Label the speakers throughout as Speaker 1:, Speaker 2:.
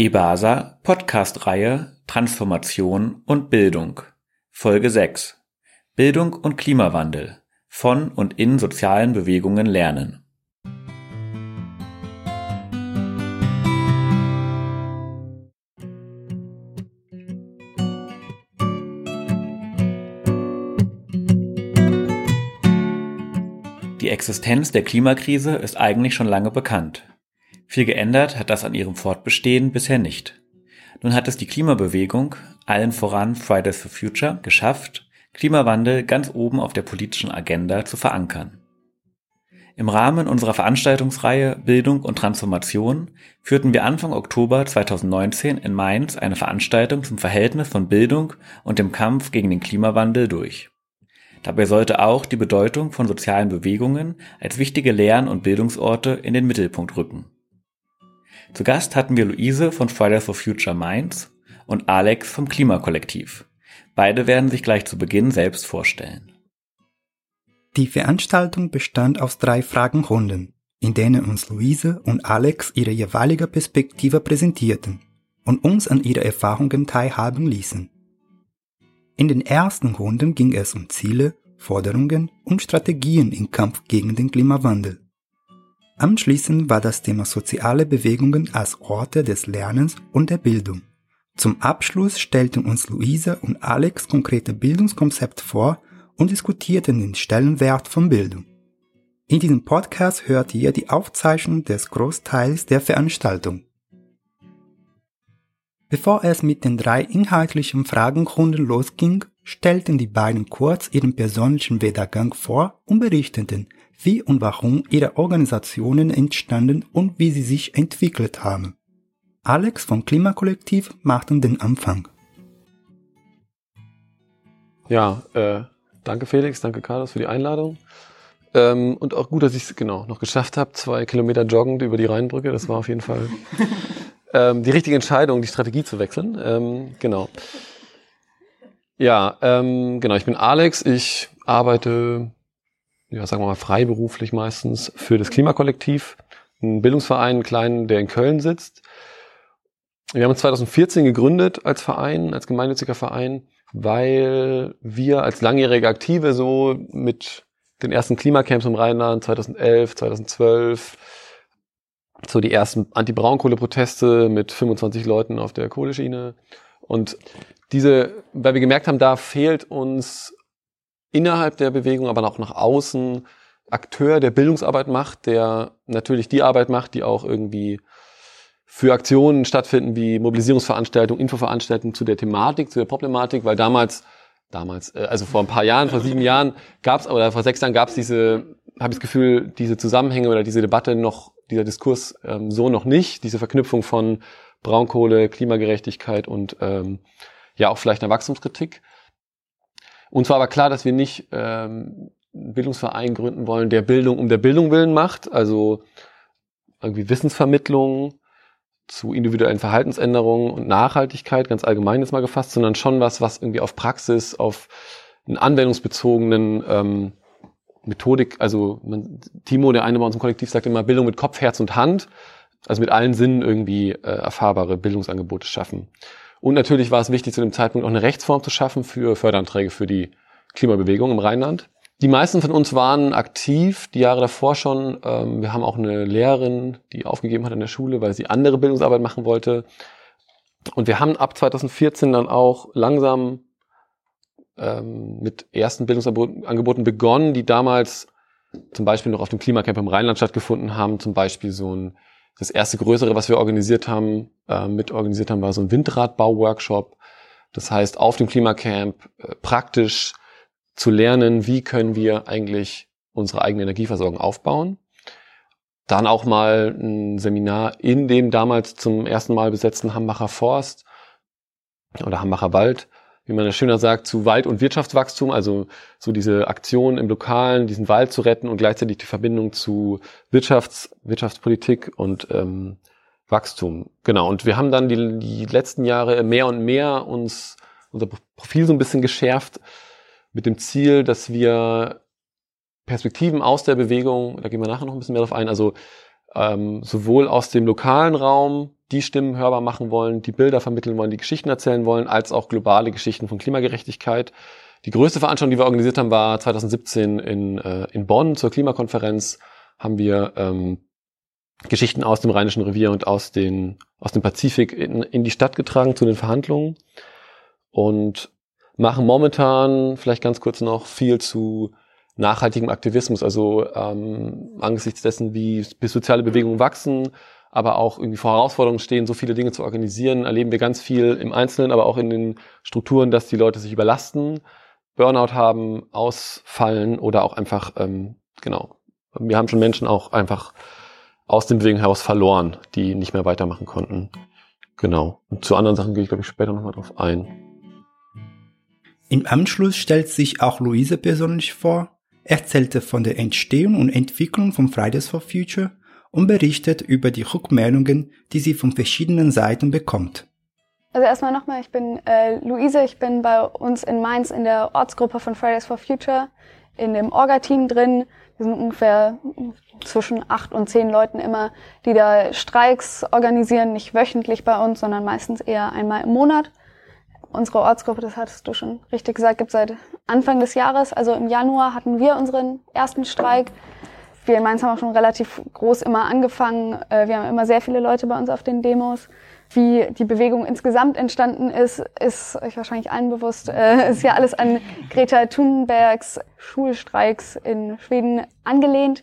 Speaker 1: EBASA Podcast-Reihe Transformation und Bildung Folge 6 Bildung und Klimawandel von und in sozialen Bewegungen lernen. Die Existenz der Klimakrise ist eigentlich schon lange bekannt. Viel geändert hat das an ihrem Fortbestehen bisher nicht. Nun hat es die Klimabewegung, allen voran Fridays for Future, geschafft, Klimawandel ganz oben auf der politischen Agenda zu verankern. Im Rahmen unserer Veranstaltungsreihe Bildung und Transformation führten wir Anfang Oktober 2019 in Mainz eine Veranstaltung zum Verhältnis von Bildung und dem Kampf gegen den Klimawandel durch. Dabei sollte auch die Bedeutung von sozialen Bewegungen als wichtige Lern- und Bildungsorte in den Mittelpunkt rücken. Zu Gast hatten wir Luise von Fridays for Future Mainz und Alex vom Klimakollektiv. Beide werden sich gleich zu Beginn selbst vorstellen.
Speaker 2: Die Veranstaltung bestand aus drei Fragenrunden, in denen uns Luise und Alex ihre jeweilige Perspektive präsentierten und uns an ihre Erfahrungen teilhaben ließen. In den ersten Runden ging es um Ziele, Forderungen und Strategien im Kampf gegen den Klimawandel. Anschließend war das Thema soziale Bewegungen als Orte des Lernens und der Bildung. Zum Abschluss stellten uns Luise und Alex konkrete Bildungskonzepte vor und diskutierten den Stellenwert von Bildung. In diesem Podcast hört ihr die Aufzeichnung des Großteils der Veranstaltung. Bevor es mit den drei inhaltlichen Fragenrunden losging, stellten die beiden kurz ihren persönlichen Werdegang vor und berichteten, wie und warum ihre Organisationen entstanden und wie sie sich entwickelt haben. Alex vom Klimakollektiv machten den Anfang.
Speaker 3: Ja, äh, danke Felix, danke Carlos für die Einladung. Ähm, und auch gut, dass ich es genau noch geschafft habe, zwei Kilometer joggend über die Rheinbrücke. Das war auf jeden Fall ähm, die richtige Entscheidung, die Strategie zu wechseln. Ähm, genau. Ja, ähm, genau. Ich bin Alex. Ich arbeite ja, sagen wir mal, freiberuflich meistens für das Klimakollektiv, ein Bildungsverein, einen kleinen, der in Köln sitzt. Wir haben uns 2014 gegründet als Verein, als gemeinnütziger Verein, weil wir als langjährige Aktive so mit den ersten Klimacamps im Rheinland 2011, 2012, so die ersten Anti-Braunkohle-Proteste mit 25 Leuten auf der Kohleschiene und diese, weil wir gemerkt haben, da fehlt uns innerhalb der Bewegung, aber auch nach außen Akteur, der Bildungsarbeit macht, der natürlich die Arbeit macht, die auch irgendwie für Aktionen stattfinden, wie Mobilisierungsveranstaltungen, Infoveranstaltungen zu der Thematik, zu der Problematik, weil damals, damals, äh, also vor ein paar Jahren, vor sieben Jahren gab es, oder vor sechs Jahren gab es diese, habe ich das Gefühl, diese Zusammenhänge oder diese Debatte noch, dieser Diskurs ähm, so noch nicht, diese Verknüpfung von Braunkohle, Klimagerechtigkeit und ähm, ja auch vielleicht einer Wachstumskritik. Uns war aber klar, dass wir nicht ähm, einen Bildungsverein gründen wollen, der Bildung um der Bildung willen macht, also irgendwie Wissensvermittlung zu individuellen Verhaltensänderungen und Nachhaltigkeit, ganz allgemein ist mal gefasst, sondern schon was, was irgendwie auf Praxis, auf einen anwendungsbezogenen ähm, Methodik, also man, Timo, der eine bei uns im Kollektiv, sagt immer Bildung mit Kopf, Herz und Hand, also mit allen Sinnen irgendwie äh, erfahrbare Bildungsangebote schaffen. Und natürlich war es wichtig, zu dem Zeitpunkt auch eine Rechtsform zu schaffen für Förderanträge für die Klimabewegung im Rheinland. Die meisten von uns waren aktiv, die Jahre davor schon. Ähm, wir haben auch eine Lehrerin, die aufgegeben hat in der Schule, weil sie andere Bildungsarbeit machen wollte. Und wir haben ab 2014 dann auch langsam ähm, mit ersten Bildungsangeboten begonnen, die damals zum Beispiel noch auf dem Klimacamp im Rheinland stattgefunden haben. Zum Beispiel so ein das erste größere, was wir organisiert haben, äh, mit organisiert haben, war so ein Windradbau-Workshop. Das heißt, auf dem Klimacamp äh, praktisch zu lernen, wie können wir eigentlich unsere eigene Energieversorgung aufbauen. Dann auch mal ein Seminar in dem damals zum ersten Mal besetzten Hambacher Forst oder Hambacher Wald, wie man das schöner sagt, zu Wald- und Wirtschaftswachstum, also so diese Aktion im Lokalen, diesen Wald zu retten und gleichzeitig die Verbindung zu Wirtschafts-, Wirtschaftspolitik und ähm, Wachstum. Genau. Und wir haben dann die, die letzten Jahre mehr und mehr uns unser Profil so ein bisschen geschärft mit dem Ziel, dass wir Perspektiven aus der Bewegung, da gehen wir nachher noch ein bisschen mehr drauf ein, also ähm, sowohl aus dem lokalen Raum die Stimmen hörbar machen wollen, die Bilder vermitteln wollen, die Geschichten erzählen wollen, als auch globale Geschichten von Klimagerechtigkeit. Die größte Veranstaltung, die wir organisiert haben, war 2017 in, äh, in Bonn zur Klimakonferenz. Haben wir ähm, Geschichten aus dem Rheinischen Revier und aus, den, aus dem Pazifik in, in die Stadt getragen zu den Verhandlungen und machen momentan vielleicht ganz kurz noch viel zu nachhaltigem Aktivismus, also ähm, angesichts dessen, wie soziale Bewegungen wachsen, aber auch irgendwie vor Herausforderungen stehen, so viele Dinge zu organisieren, erleben wir ganz viel im Einzelnen, aber auch in den Strukturen, dass die Leute sich überlasten, Burnout haben, ausfallen oder auch einfach, ähm, genau, wir haben schon Menschen auch einfach aus dem Bewegung heraus verloren, die nicht mehr weitermachen konnten. Genau. Und zu anderen Sachen gehe ich, glaube ich, später nochmal drauf ein.
Speaker 2: Im Anschluss stellt sich auch Luise persönlich vor, erzählte von der Entstehung und Entwicklung von Fridays for Future und berichtet über die Rückmeldungen, die sie von verschiedenen Seiten bekommt.
Speaker 4: Also erstmal nochmal, ich bin äh, Luise, ich bin bei uns in Mainz in der Ortsgruppe von Fridays for Future in dem Orga-Team drin. Wir sind ungefähr zwischen acht und zehn Leuten immer, die da Streiks organisieren, nicht wöchentlich bei uns, sondern meistens eher einmal im Monat. Unsere Ortsgruppe, das hattest du schon richtig gesagt, gibt seit Anfang des Jahres. Also im Januar hatten wir unseren ersten Streik. Wir in Mainz haben auch schon relativ groß immer angefangen. Äh, wir haben immer sehr viele Leute bei uns auf den Demos. Wie die Bewegung insgesamt entstanden ist, ist euch wahrscheinlich allen bewusst. Äh, ist ja alles an Greta Thunbergs Schulstreiks in Schweden angelehnt.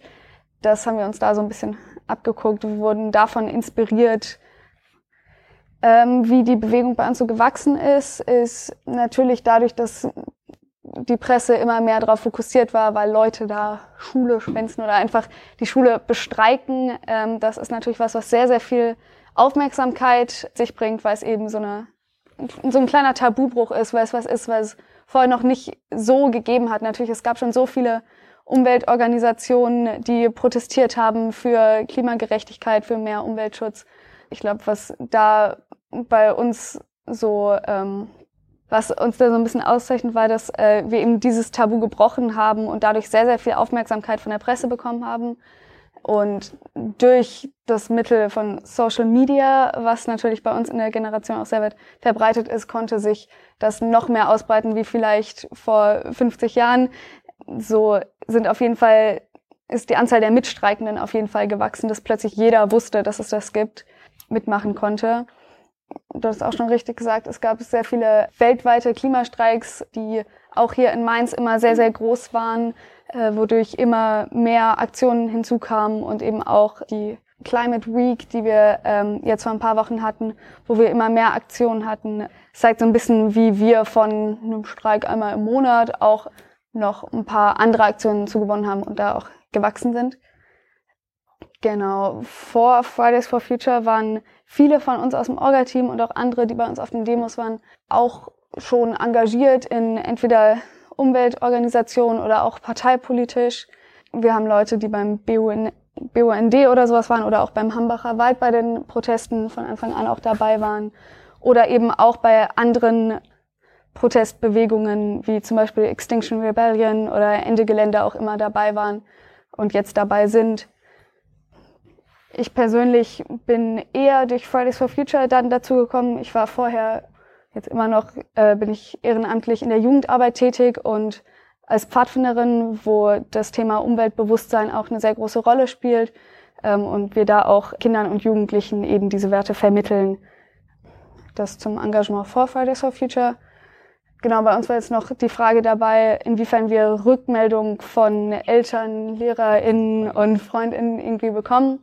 Speaker 4: Das haben wir uns da so ein bisschen abgeguckt. Wir wurden davon inspiriert. Ähm, wie die Bewegung bei uns so gewachsen ist, ist natürlich dadurch, dass die Presse immer mehr darauf fokussiert war, weil Leute da Schule schwänzen oder einfach die Schule bestreiken. Ähm, das ist natürlich was, was sehr, sehr viel Aufmerksamkeit sich bringt, weil es eben so eine so ein kleiner Tabubruch ist, weil es was ist, was vorher noch nicht so gegeben hat. Natürlich, es gab schon so viele Umweltorganisationen, die protestiert haben für Klimagerechtigkeit, für mehr Umweltschutz. Ich glaube, was da bei uns so ähm, was uns da so ein bisschen auszeichnet, war, dass äh, wir eben dieses Tabu gebrochen haben und dadurch sehr, sehr viel Aufmerksamkeit von der Presse bekommen haben. Und durch das Mittel von Social Media, was natürlich bei uns in der Generation auch sehr weit verbreitet ist, konnte sich das noch mehr ausbreiten wie vielleicht vor 50 Jahren. So sind auf jeden Fall, ist die Anzahl der Mitstreikenden auf jeden Fall gewachsen, dass plötzlich jeder wusste, dass es das gibt, mitmachen konnte du hast auch schon richtig gesagt, es gab sehr viele weltweite Klimastreiks, die auch hier in Mainz immer sehr, sehr groß waren, äh, wodurch immer mehr Aktionen hinzukamen und eben auch die Climate Week, die wir ähm, jetzt vor ein paar Wochen hatten, wo wir immer mehr Aktionen hatten, zeigt so ein bisschen, wie wir von einem Streik einmal im Monat auch noch ein paar andere Aktionen zugewonnen haben und da auch gewachsen sind. Genau. Vor Fridays for Future waren viele von uns aus dem Orga-Team und auch andere, die bei uns auf den Demos waren, auch schon engagiert in entweder Umweltorganisationen oder auch parteipolitisch. Wir haben Leute, die beim BUN, BUND oder sowas waren oder auch beim Hambacher Wald bei den Protesten von Anfang an auch dabei waren oder eben auch bei anderen Protestbewegungen wie zum Beispiel Extinction Rebellion oder Ende Gelände auch immer dabei waren und jetzt dabei sind. Ich persönlich bin eher durch Fridays for Future dann dazu gekommen. Ich war vorher, jetzt immer noch, äh, bin ich ehrenamtlich in der Jugendarbeit tätig und als Pfadfinderin, wo das Thema Umweltbewusstsein auch eine sehr große Rolle spielt ähm, und wir da auch Kindern und Jugendlichen eben diese Werte vermitteln. Das zum Engagement vor Fridays for Future. Genau, bei uns war jetzt noch die Frage dabei, inwiefern wir Rückmeldung von Eltern, LehrerInnen und FreundInnen irgendwie bekommen.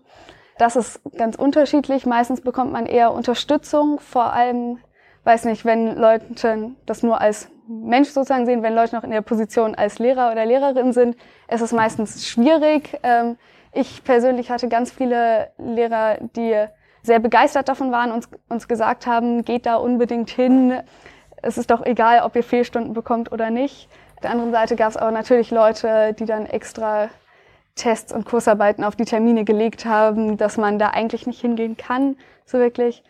Speaker 4: Das ist ganz unterschiedlich. Meistens bekommt man eher Unterstützung, vor allem, weiß nicht, wenn Leute das nur als Mensch sozusagen sehen, wenn Leute noch in der Position als Lehrer oder Lehrerin sind, ist es meistens schwierig. Ähm, ich persönlich hatte ganz viele Lehrer, die sehr begeistert davon waren und uns gesagt haben, geht da unbedingt hin. Es ist doch egal, ob ihr Fehlstunden bekommt oder nicht. Auf der anderen Seite gab es aber natürlich Leute, die dann extra Tests und Kursarbeiten auf die Termine gelegt haben, dass man da eigentlich nicht hingehen kann, so wirklich.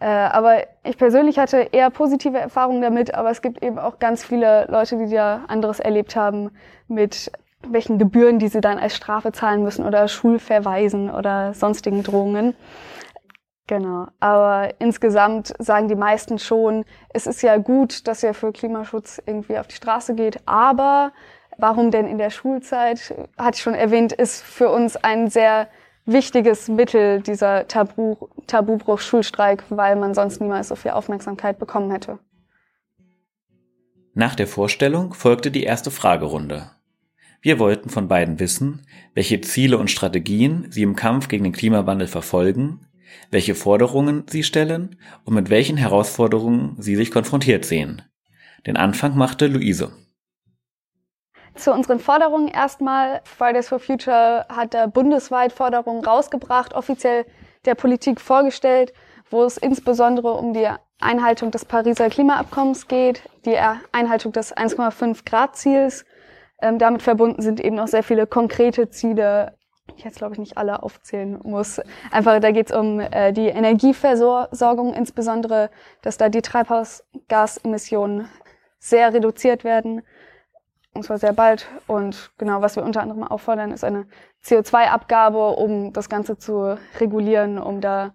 Speaker 4: Äh, aber ich persönlich hatte eher positive Erfahrungen damit, aber es gibt eben auch ganz viele Leute, die da anderes erlebt haben mit welchen Gebühren, die sie dann als Strafe zahlen müssen oder Schulverweisen oder sonstigen Drohungen. Genau. Aber insgesamt sagen die meisten schon, es ist ja gut, dass ihr für Klimaschutz irgendwie auf die Straße geht, aber warum denn in der Schulzeit, hatte ich schon erwähnt, ist für uns ein sehr wichtiges Mittel dieser Tabu, Tabubruch Schulstreik, weil man sonst niemals so viel Aufmerksamkeit bekommen hätte.
Speaker 1: Nach der Vorstellung folgte die erste Fragerunde. Wir wollten von beiden wissen, welche Ziele und Strategien sie im Kampf gegen den Klimawandel verfolgen, welche Forderungen sie stellen und mit welchen Herausforderungen sie sich konfrontiert sehen. Den Anfang machte Luise.
Speaker 4: Zu unseren Forderungen erstmal. Fridays for Future hat da bundesweit Forderungen rausgebracht, offiziell der Politik vorgestellt, wo es insbesondere um die Einhaltung des Pariser Klimaabkommens geht, die Einhaltung des 1,5 Grad Ziels. Ähm, damit verbunden sind eben noch sehr viele konkrete Ziele, die ich jetzt glaube ich nicht alle aufzählen muss. Einfach da geht es um äh, die Energieversorgung, insbesondere, dass da die Treibhausgasemissionen sehr reduziert werden und zwar sehr bald. Und genau, was wir unter anderem auffordern, ist eine CO2-Abgabe, um das Ganze zu regulieren, um da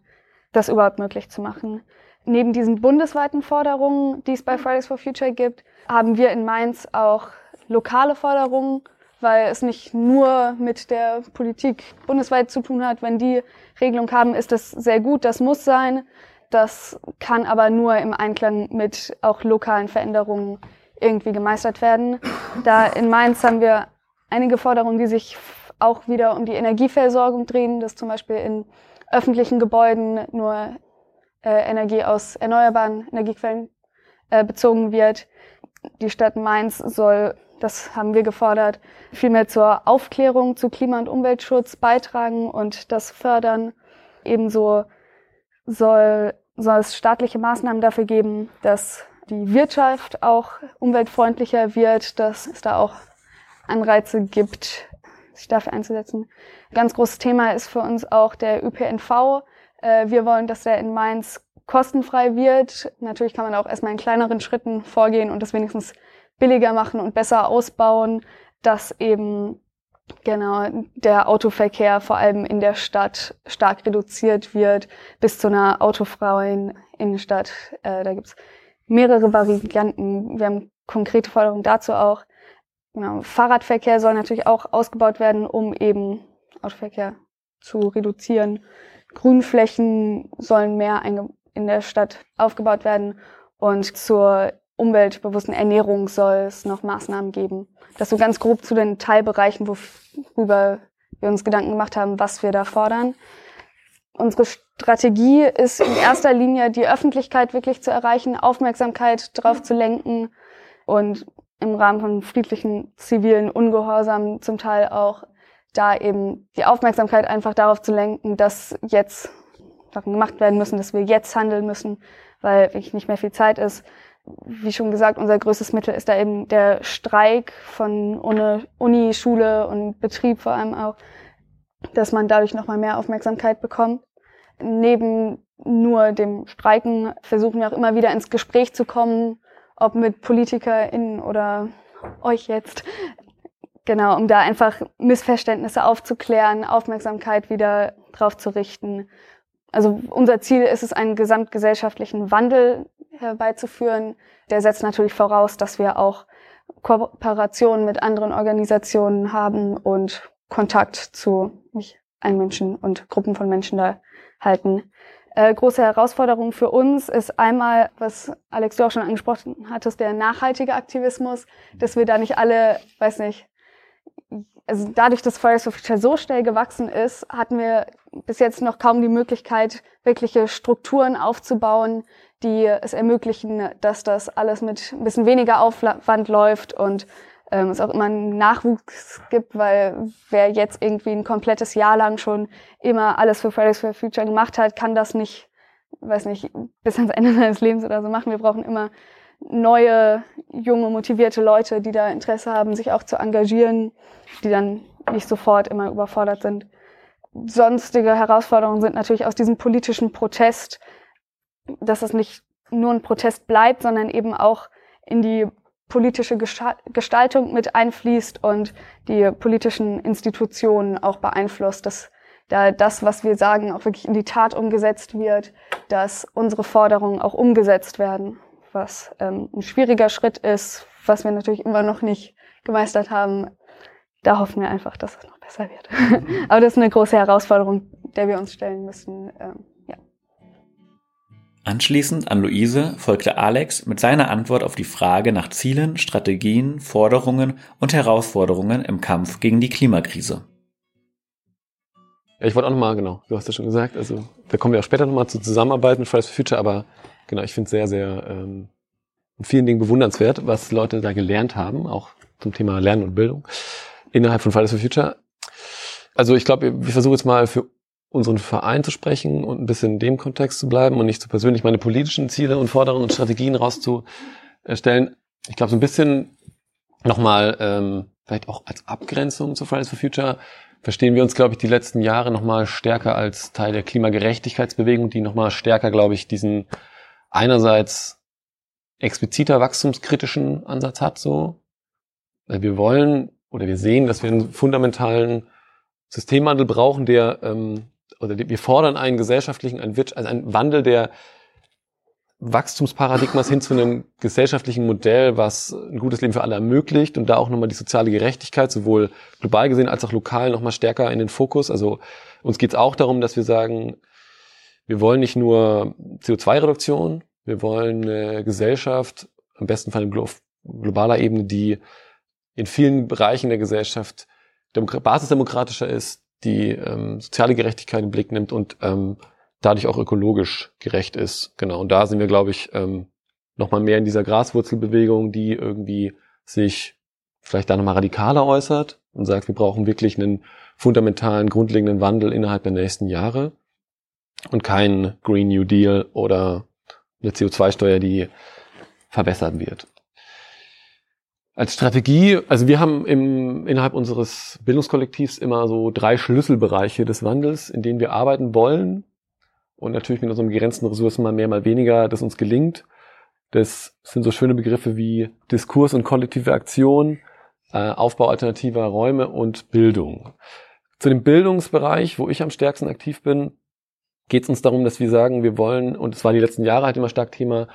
Speaker 4: das überhaupt möglich zu machen. Neben diesen bundesweiten Forderungen, die es bei Fridays for Future gibt, haben wir in Mainz auch lokale Forderungen, weil es nicht nur mit der Politik bundesweit zu tun hat. Wenn die Regelung haben, ist das sehr gut, das muss sein. Das kann aber nur im Einklang mit auch lokalen Veränderungen irgendwie gemeistert werden. Da in Mainz haben wir einige Forderungen, die sich auch wieder um die Energieversorgung drehen, dass zum Beispiel in öffentlichen Gebäuden nur äh, Energie aus erneuerbaren Energiequellen äh, bezogen wird. Die Stadt Mainz soll, das haben wir gefordert, vielmehr zur Aufklärung zu Klima- und Umweltschutz beitragen und das fördern. Ebenso soll, soll es staatliche Maßnahmen dafür geben, dass die Wirtschaft auch umweltfreundlicher wird, dass es da auch Anreize gibt, sich dafür einzusetzen. Ganz großes Thema ist für uns auch der ÖPNV. Äh, wir wollen, dass der in Mainz kostenfrei wird. Natürlich kann man auch erstmal in kleineren Schritten vorgehen und das wenigstens billiger machen und besser ausbauen, dass eben genau der Autoverkehr vor allem in der Stadt stark reduziert wird bis zu einer autofreien Innenstadt. Äh, da gibt's mehrere Varianten. Wir haben konkrete Forderungen dazu auch. Genau. Fahrradverkehr soll natürlich auch ausgebaut werden, um eben Autoverkehr zu reduzieren. Grünflächen sollen mehr in der Stadt aufgebaut werden und zur umweltbewussten Ernährung soll es noch Maßnahmen geben. Das so ganz grob zu den Teilbereichen, worüber wir uns Gedanken gemacht haben, was wir da fordern. Unsere Strategie ist in erster Linie, die Öffentlichkeit wirklich zu erreichen, Aufmerksamkeit darauf zu lenken und im Rahmen von friedlichen zivilen Ungehorsam zum Teil auch da eben die Aufmerksamkeit einfach darauf zu lenken, dass jetzt Sachen gemacht werden müssen, dass wir jetzt handeln müssen, weil wirklich nicht mehr viel Zeit ist. Wie schon gesagt, unser größtes Mittel ist da eben der Streik von Uni, Schule und Betrieb vor allem auch, dass man dadurch nochmal mehr Aufmerksamkeit bekommt neben nur dem Streiken versuchen wir auch immer wieder ins Gespräch zu kommen, ob mit PolitikerInnen oder euch jetzt. Genau, um da einfach Missverständnisse aufzuklären, Aufmerksamkeit wieder drauf zu richten. Also unser Ziel ist es, einen gesamtgesellschaftlichen Wandel herbeizuführen. Der setzt natürlich voraus, dass wir auch Kooperationen mit anderen Organisationen haben und Kontakt zu nicht allen Menschen und Gruppen von Menschen da halten. Äh, große Herausforderung für uns ist einmal, was Alex du auch schon angesprochen hattest, der nachhaltige Aktivismus, dass wir da nicht alle, weiß nicht, also dadurch, dass Fridays for Future so schnell gewachsen ist, hatten wir bis jetzt noch kaum die Möglichkeit, wirkliche Strukturen aufzubauen, die es ermöglichen, dass das alles mit ein bisschen weniger Aufwand läuft und ähm, es auch immer einen Nachwuchs gibt, weil wer jetzt irgendwie ein komplettes Jahr lang schon immer alles für Fridays for Future gemacht hat, kann das nicht, weiß nicht, bis ans Ende seines Lebens oder so machen. Wir brauchen immer neue, junge, motivierte Leute, die da Interesse haben, sich auch zu engagieren, die dann nicht sofort immer überfordert sind. Sonstige Herausforderungen sind natürlich aus diesem politischen Protest, dass es nicht nur ein Protest bleibt, sondern eben auch in die politische Gestaltung mit einfließt und die politischen Institutionen auch beeinflusst, dass da das, was wir sagen, auch wirklich in die Tat umgesetzt wird, dass unsere Forderungen auch umgesetzt werden, was ähm, ein schwieriger Schritt ist, was wir natürlich immer noch nicht gemeistert haben. Da hoffen wir einfach, dass es noch besser wird. Aber das ist eine große Herausforderung, der wir uns stellen müssen. Ähm.
Speaker 1: Anschließend an Luise folgte Alex mit seiner Antwort auf die Frage nach Zielen, Strategien, Forderungen und Herausforderungen im Kampf gegen die Klimakrise.
Speaker 3: Ja, ich wollte auch nochmal, genau, du hast ja schon gesagt, also da kommen wir auch später nochmal zur Zusammenarbeit mit Fridays for Future, aber genau, ich finde es sehr, sehr ähm, in vielen Dingen bewundernswert, was Leute da gelernt haben, auch zum Thema Lernen und Bildung innerhalb von Fridays for Future. Also ich glaube, wir versuchen jetzt mal für unseren Verein zu sprechen und ein bisschen in dem Kontext zu bleiben und nicht so persönlich meine politischen Ziele und Forderungen und Strategien rauszustellen. Ich glaube, so ein bisschen nochmal, ähm, vielleicht auch als Abgrenzung zu Fridays for Future, verstehen wir uns, glaube ich, die letzten Jahre nochmal stärker als Teil der Klimagerechtigkeitsbewegung, die nochmal stärker, glaube ich, diesen einerseits expliziter wachstumskritischen Ansatz hat, so. Wir wollen oder wir sehen, dass wir einen fundamentalen Systemwandel brauchen, der, ähm, oder wir fordern einen gesellschaftlichen, einen, also einen Wandel der Wachstumsparadigmas hin zu einem gesellschaftlichen Modell, was ein gutes Leben für alle ermöglicht und da auch nochmal die soziale Gerechtigkeit sowohl global gesehen als auch lokal nochmal stärker in den Fokus. Also uns geht es auch darum, dass wir sagen, wir wollen nicht nur CO2-Reduktion, wir wollen eine Gesellschaft, am besten Fall auf globaler Ebene, die in vielen Bereichen der Gesellschaft basisdemokratischer ist, die ähm, soziale Gerechtigkeit im Blick nimmt und ähm, dadurch auch ökologisch gerecht ist. Genau. Und da sind wir, glaube ich, ähm, nochmal mehr in dieser Graswurzelbewegung, die irgendwie sich vielleicht da nochmal radikaler äußert und sagt, wir brauchen wirklich einen fundamentalen, grundlegenden Wandel innerhalb der nächsten Jahre und keinen Green New Deal oder eine CO2-Steuer, die verbessert wird. Als Strategie, also wir haben im, innerhalb unseres Bildungskollektivs immer so drei Schlüsselbereiche des Wandels, in denen wir arbeiten wollen und natürlich mit unseren begrenzten Ressourcen mal mehr, mal weniger, das uns gelingt. Das sind so schöne Begriffe wie Diskurs und kollektive Aktion, äh, Aufbau alternativer Räume und Bildung. Zu dem Bildungsbereich, wo ich am stärksten aktiv bin, geht es uns darum, dass wir sagen, wir wollen, und es war die letzten Jahre halt immer stark Thema,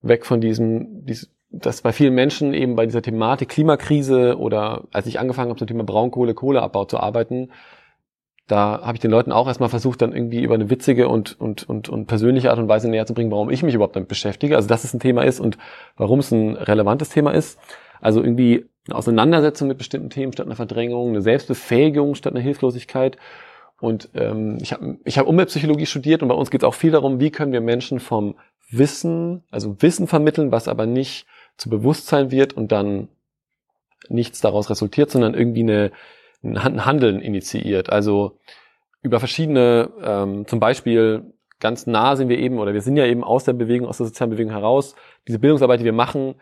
Speaker 3: weg von diesem, dies, dass bei vielen Menschen eben bei dieser Thematik Klimakrise oder als ich angefangen habe zum Thema Braunkohle, Kohleabbau zu arbeiten, da habe ich den Leuten auch erstmal versucht, dann irgendwie über eine witzige und, und, und, und persönliche Art und Weise näher zu bringen, warum ich mich überhaupt damit beschäftige. Also dass es ein Thema ist und warum es ein relevantes Thema ist. Also irgendwie eine Auseinandersetzung mit bestimmten Themen statt einer Verdrängung, eine Selbstbefähigung statt einer Hilflosigkeit. Und ähm, ich habe ich hab Umweltpsychologie studiert und bei uns geht es auch viel darum, wie können wir Menschen vom Wissen, also Wissen vermitteln, was aber nicht zu Bewusstsein wird und dann nichts daraus resultiert, sondern irgendwie eine ein Handeln initiiert. Also über verschiedene, ähm, zum Beispiel ganz nah sind wir eben, oder wir sind ja eben aus der Bewegung, aus der sozialen Bewegung heraus. Diese Bildungsarbeit, die wir machen,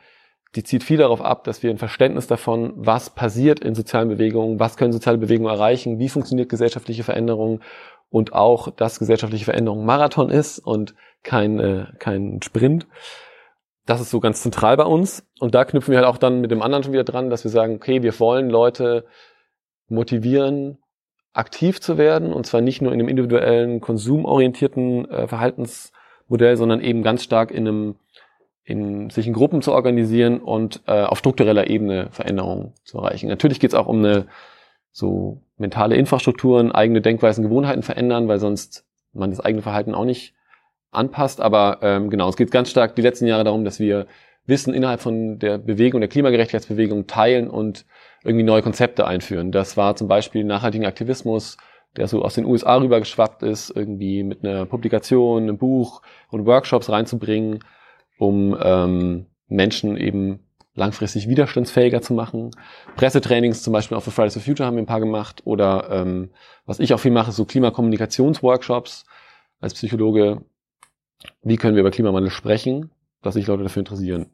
Speaker 3: die zieht viel darauf ab, dass wir ein Verständnis davon, was passiert in sozialen Bewegungen, was können soziale Bewegungen erreichen, wie funktioniert gesellschaftliche Veränderung und auch, dass gesellschaftliche Veränderung Marathon ist und kein, äh, kein Sprint. Das ist so ganz zentral bei uns. Und da knüpfen wir halt auch dann mit dem anderen schon wieder dran, dass wir sagen, okay, wir wollen Leute motivieren, aktiv zu werden und zwar nicht nur in einem individuellen, konsumorientierten äh, Verhaltensmodell, sondern eben ganz stark in einem, in sich in Gruppen zu organisieren und äh, auf struktureller Ebene Veränderungen zu erreichen. Natürlich geht es auch um eine so mentale Infrastrukturen, eigene Denkweisen, Gewohnheiten verändern, weil sonst man das eigene Verhalten auch nicht anpasst. Aber ähm, genau, es geht ganz stark die letzten Jahre darum, dass wir Wissen innerhalb von der Bewegung, der Klimagerechtigkeitsbewegung teilen und irgendwie neue Konzepte einführen. Das war zum Beispiel nachhaltigen Aktivismus, der so aus den USA rübergeschwappt ist, irgendwie mit einer Publikation, einem Buch und Workshops reinzubringen, um ähm, Menschen eben langfristig widerstandsfähiger zu machen. Pressetrainings zum Beispiel auch für Fridays for Future haben wir ein paar gemacht. Oder ähm, was ich auch viel mache, so Klimakommunikationsworkshops als Psychologe. Wie können wir über Klimawandel sprechen, dass sich Leute dafür interessieren.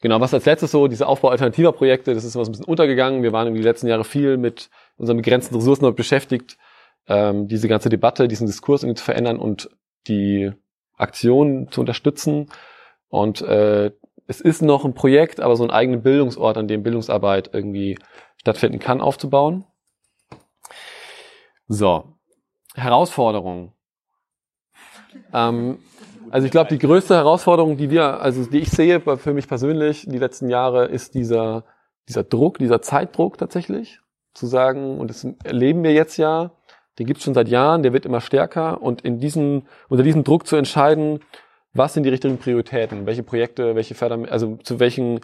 Speaker 3: Genau, was als letztes so, diese Aufbau alternativer Projekte, das ist was ein bisschen untergegangen. Wir waren in den letzten Jahre viel mit unseren begrenzten Ressourcen beschäftigt, ähm, diese ganze Debatte, diesen Diskurs irgendwie zu verändern und die Aktion zu unterstützen. Und äh, es ist noch ein Projekt, aber so einen eigenen Bildungsort, an dem Bildungsarbeit irgendwie stattfinden kann, aufzubauen. So, Herausforderungen. Ähm, also ich glaube, die größte Herausforderung, die wir, also die ich sehe für mich persönlich die letzten Jahre, ist dieser, dieser Druck, dieser Zeitdruck tatsächlich, zu sagen, und das erleben wir jetzt ja, den gibt es schon seit Jahren, der wird immer stärker. Und in diesem, unter diesem Druck zu entscheiden, was sind die richtigen Prioritäten, welche Projekte, welche Förder, also zu welchen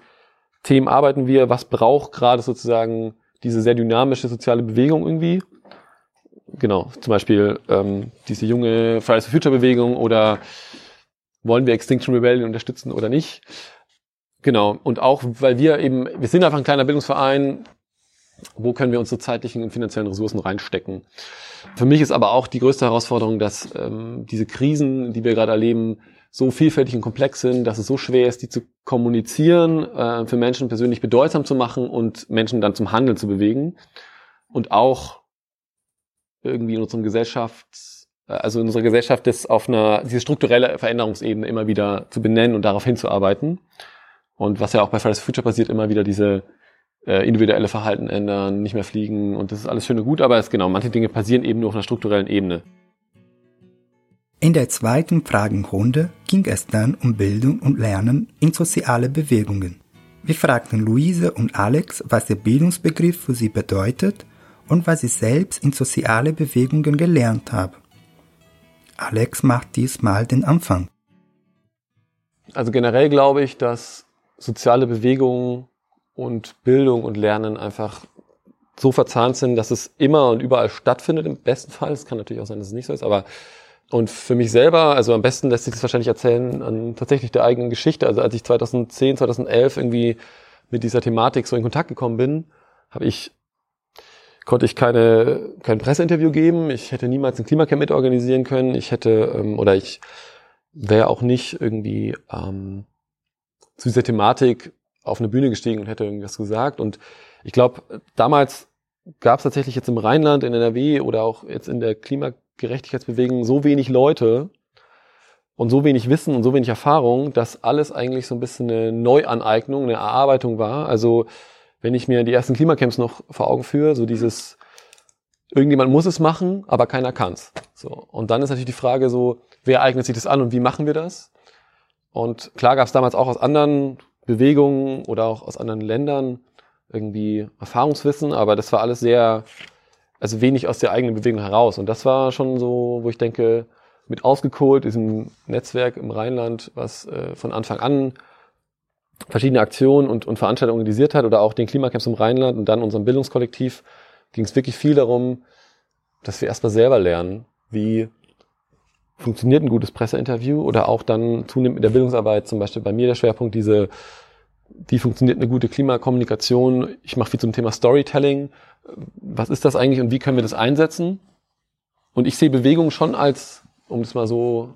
Speaker 3: Themen arbeiten wir, was braucht gerade sozusagen diese sehr dynamische soziale Bewegung irgendwie. Genau, zum Beispiel ähm, diese junge Fridays for Future Bewegung oder wollen wir Extinction Rebellion unterstützen oder nicht. Genau, und auch, weil wir eben, wir sind einfach ein kleiner Bildungsverein, wo können wir unsere zeitlichen und finanziellen Ressourcen reinstecken. Für mich ist aber auch die größte Herausforderung, dass ähm, diese Krisen, die wir gerade erleben, so vielfältig und komplex sind, dass es so schwer ist, die zu kommunizieren, äh, für Menschen persönlich bedeutsam zu machen und Menschen dann zum Handeln zu bewegen. Und auch irgendwie in unserem Gesellschaft, äh, also in unserer Gesellschaft das auf einer, diese strukturelle Veränderungsebene immer wieder zu benennen und darauf hinzuarbeiten. Und was ja auch bei Fridays for Future passiert, immer wieder diese äh, individuelle Verhalten ändern, nicht mehr fliegen und das ist alles schön und gut, aber es genau, manche Dinge passieren eben nur auf einer strukturellen Ebene.
Speaker 2: In der zweiten Fragenrunde ging es dann um Bildung und Lernen in soziale Bewegungen. Wir fragten Luise und Alex, was der Bildungsbegriff für sie bedeutet und was sie selbst in soziale Bewegungen gelernt haben. Alex macht diesmal den Anfang.
Speaker 3: Also generell glaube ich, dass soziale Bewegungen und Bildung und Lernen einfach so verzahnt sind, dass es immer und überall stattfindet im besten Fall. Es kann natürlich auch sein, dass es nicht so ist, aber und für mich selber, also am besten lässt sich das wahrscheinlich erzählen an tatsächlich der eigenen Geschichte. Also als ich 2010, 2011 irgendwie mit dieser Thematik so in Kontakt gekommen bin, habe ich konnte ich keine kein Presseinterview geben. Ich hätte niemals ein Klimacamp mit organisieren können. Ich hätte ähm, oder ich wäre auch nicht irgendwie ähm, zu dieser Thematik auf eine Bühne gestiegen und hätte irgendwas gesagt. Und ich glaube, damals gab es tatsächlich jetzt im Rheinland, in NRW oder auch jetzt in der Klima Gerechtigkeitsbewegung so wenig Leute und so wenig Wissen und so wenig Erfahrung, dass alles eigentlich so ein bisschen eine Neuaneignung, eine Erarbeitung war. Also wenn ich mir die ersten Klimacamps noch vor Augen führe, so dieses irgendjemand muss es machen, aber keiner kann's. So und dann ist natürlich die Frage so, wer eignet sich das an und wie machen wir das? Und klar gab es damals auch aus anderen Bewegungen oder auch aus anderen Ländern irgendwie Erfahrungswissen, aber das war alles sehr also wenig aus der eigenen Bewegung heraus. Und das war schon so, wo ich denke, mit ausgekohlt, diesem Netzwerk im Rheinland, was äh, von Anfang an verschiedene Aktionen und, und Veranstaltungen organisiert hat oder auch den Klimacamps im Rheinland und dann unserem Bildungskollektiv, ging es wirklich viel darum, dass wir erstmal selber lernen, wie funktioniert ein gutes Presseinterview oder auch dann zunehmend mit der Bildungsarbeit, zum Beispiel bei mir der Schwerpunkt, diese, wie funktioniert eine gute Klimakommunikation. Ich mache viel zum Thema Storytelling was ist das eigentlich und wie können wir das einsetzen? Und ich sehe Bewegung schon als, um es mal so,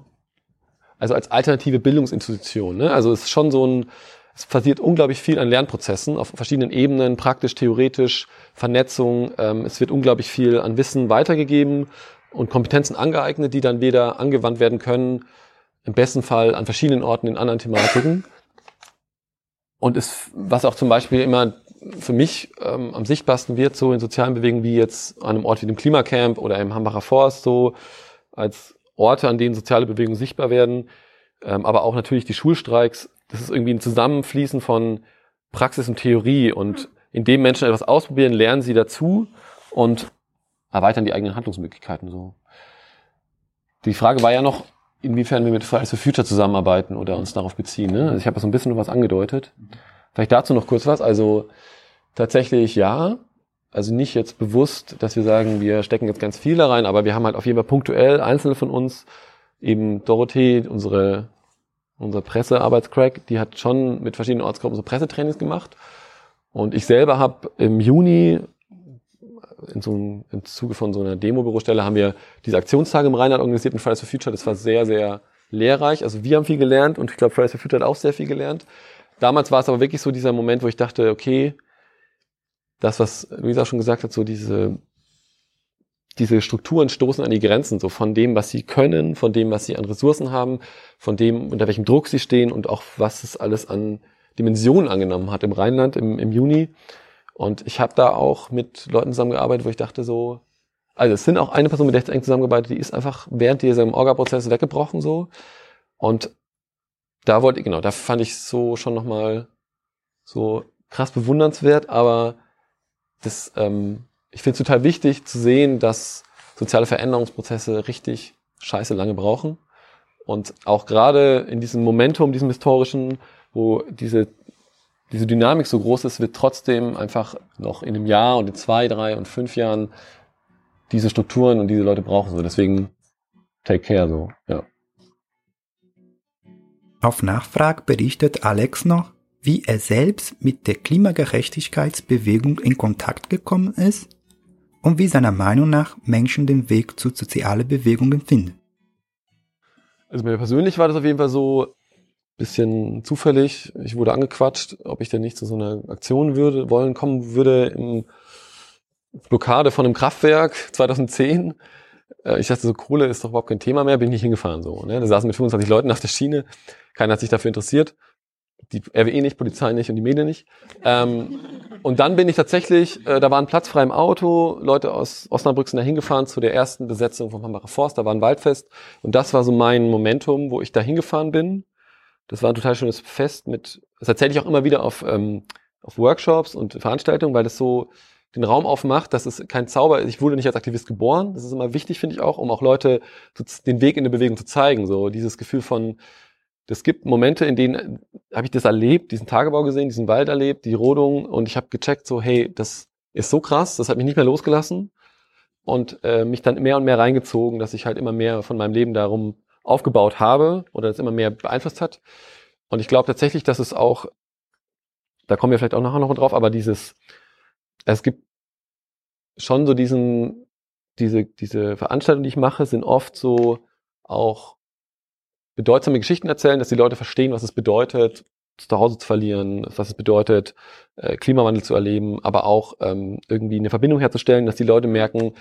Speaker 3: also als alternative Bildungsinstitution. Ne? Also es ist schon so ein, es passiert unglaublich viel an Lernprozessen auf verschiedenen Ebenen, praktisch, theoretisch, Vernetzung. Ähm, es wird unglaublich viel an Wissen weitergegeben und Kompetenzen angeeignet, die dann wieder angewandt werden können, im besten Fall an verschiedenen Orten in anderen Thematiken. Und es, was auch zum Beispiel immer für mich ähm, am sichtbarsten wird, so in sozialen Bewegungen wie jetzt an einem Ort wie dem Klimacamp oder im Hambacher Forst, so als Orte, an denen soziale Bewegungen sichtbar werden, ähm, aber auch natürlich die Schulstreiks. Das ist irgendwie ein Zusammenfließen von Praxis und Theorie und indem Menschen etwas ausprobieren, lernen sie dazu und erweitern die eigenen Handlungsmöglichkeiten so. Die Frage war ja noch, inwiefern wir mit Fridays for Future zusammenarbeiten oder uns darauf beziehen. Ne? Also ich habe so ein bisschen noch was angedeutet. Vielleicht dazu noch kurz was. Also Tatsächlich ja. Also nicht jetzt bewusst, dass wir sagen, wir stecken jetzt ganz viel da rein, aber wir haben halt auf jeden Fall punktuell einzelne von uns, eben Dorothee, unsere, unsere Pressearbeitscrack, die hat schon mit verschiedenen Ortsgruppen so Pressetrainings gemacht. Und ich selber habe im Juni in so einem, im Zuge von so einer Demo-Bürostelle haben wir diese Aktionstage im Rheinland organisiert mit Fridays for Future. Das war sehr, sehr lehrreich. Also wir haben viel gelernt und ich glaube, Fridays for Future hat auch sehr viel gelernt. Damals war es aber wirklich so dieser Moment, wo ich dachte, okay, das, was Luisa schon gesagt hat, so diese, diese Strukturen stoßen an die Grenzen, so von dem, was sie können, von dem, was sie an Ressourcen haben, von dem, unter welchem Druck sie stehen und auch was es alles an Dimensionen angenommen hat im Rheinland im, im Juni. Und ich habe da auch mit Leuten zusammengearbeitet, wo ich dachte so, also es sind auch eine Person, mit der ich eng zusammengearbeitet, die ist einfach während diesem Orga-Prozess weggebrochen so. Und da wollte ich, genau, da fand ich so schon nochmal so krass bewundernswert, aber das, ähm, ich finde es total wichtig zu sehen, dass soziale Veränderungsprozesse richtig scheiße lange brauchen. Und auch gerade in diesem Momentum, diesem historischen, wo diese, diese Dynamik so groß ist, wird trotzdem einfach noch in einem Jahr und in zwei, drei und fünf Jahren diese Strukturen und diese Leute brauchen so. Deswegen take care so, ja.
Speaker 2: Auf Nachfrage berichtet Alex noch, wie er selbst mit der Klimagerechtigkeitsbewegung in Kontakt gekommen ist und wie seiner Meinung nach Menschen den Weg zu sozialen Bewegungen finden.
Speaker 3: Also mir persönlich war das auf jeden Fall so bisschen zufällig. Ich wurde angequatscht, ob ich denn nicht zu so einer Aktion würde, wollen kommen würde im Blockade von einem Kraftwerk 2010. Äh, ich dachte so, Kohle ist doch überhaupt kein Thema mehr, bin ich nicht hingefahren so. Ne? Da saßen mit 25 Leuten auf der Schiene, keiner hat sich dafür interessiert. Die RWE nicht, Polizei nicht und die Medien nicht. Ähm, und dann bin ich tatsächlich, äh, da war ein Platz frei im Auto, Leute aus Osnabrück sind da hingefahren zu der ersten Besetzung vom Hambacher Forst, da war ein Waldfest. Und das war so mein Momentum, wo ich da hingefahren bin. Das war ein total schönes Fest mit, das erzähle ich auch immer wieder auf, ähm, auf Workshops und Veranstaltungen, weil das so, den Raum aufmacht, dass es kein Zauber ist. Ich wurde nicht als Aktivist geboren. Das ist immer wichtig, finde ich auch, um auch Leute den Weg in der Bewegung zu zeigen. So dieses Gefühl von, es gibt Momente, in denen äh, habe ich das erlebt, diesen Tagebau gesehen, diesen Wald erlebt, die Rodung und ich habe gecheckt, so hey, das ist so krass, das hat mich nicht mehr losgelassen und äh, mich dann mehr und mehr reingezogen, dass ich halt immer mehr von meinem Leben darum aufgebaut habe oder das immer mehr beeinflusst hat. Und ich glaube tatsächlich, dass es auch, da kommen wir vielleicht auch nachher noch drauf, aber dieses, es gibt schon so diesen, diese, diese Veranstaltungen, die ich mache, sind oft so auch bedeutsame Geschichten erzählen, dass die Leute verstehen, was es bedeutet, zu Hause zu verlieren, was es bedeutet, äh, Klimawandel zu erleben, aber auch ähm, irgendwie eine Verbindung herzustellen, dass die Leute merken,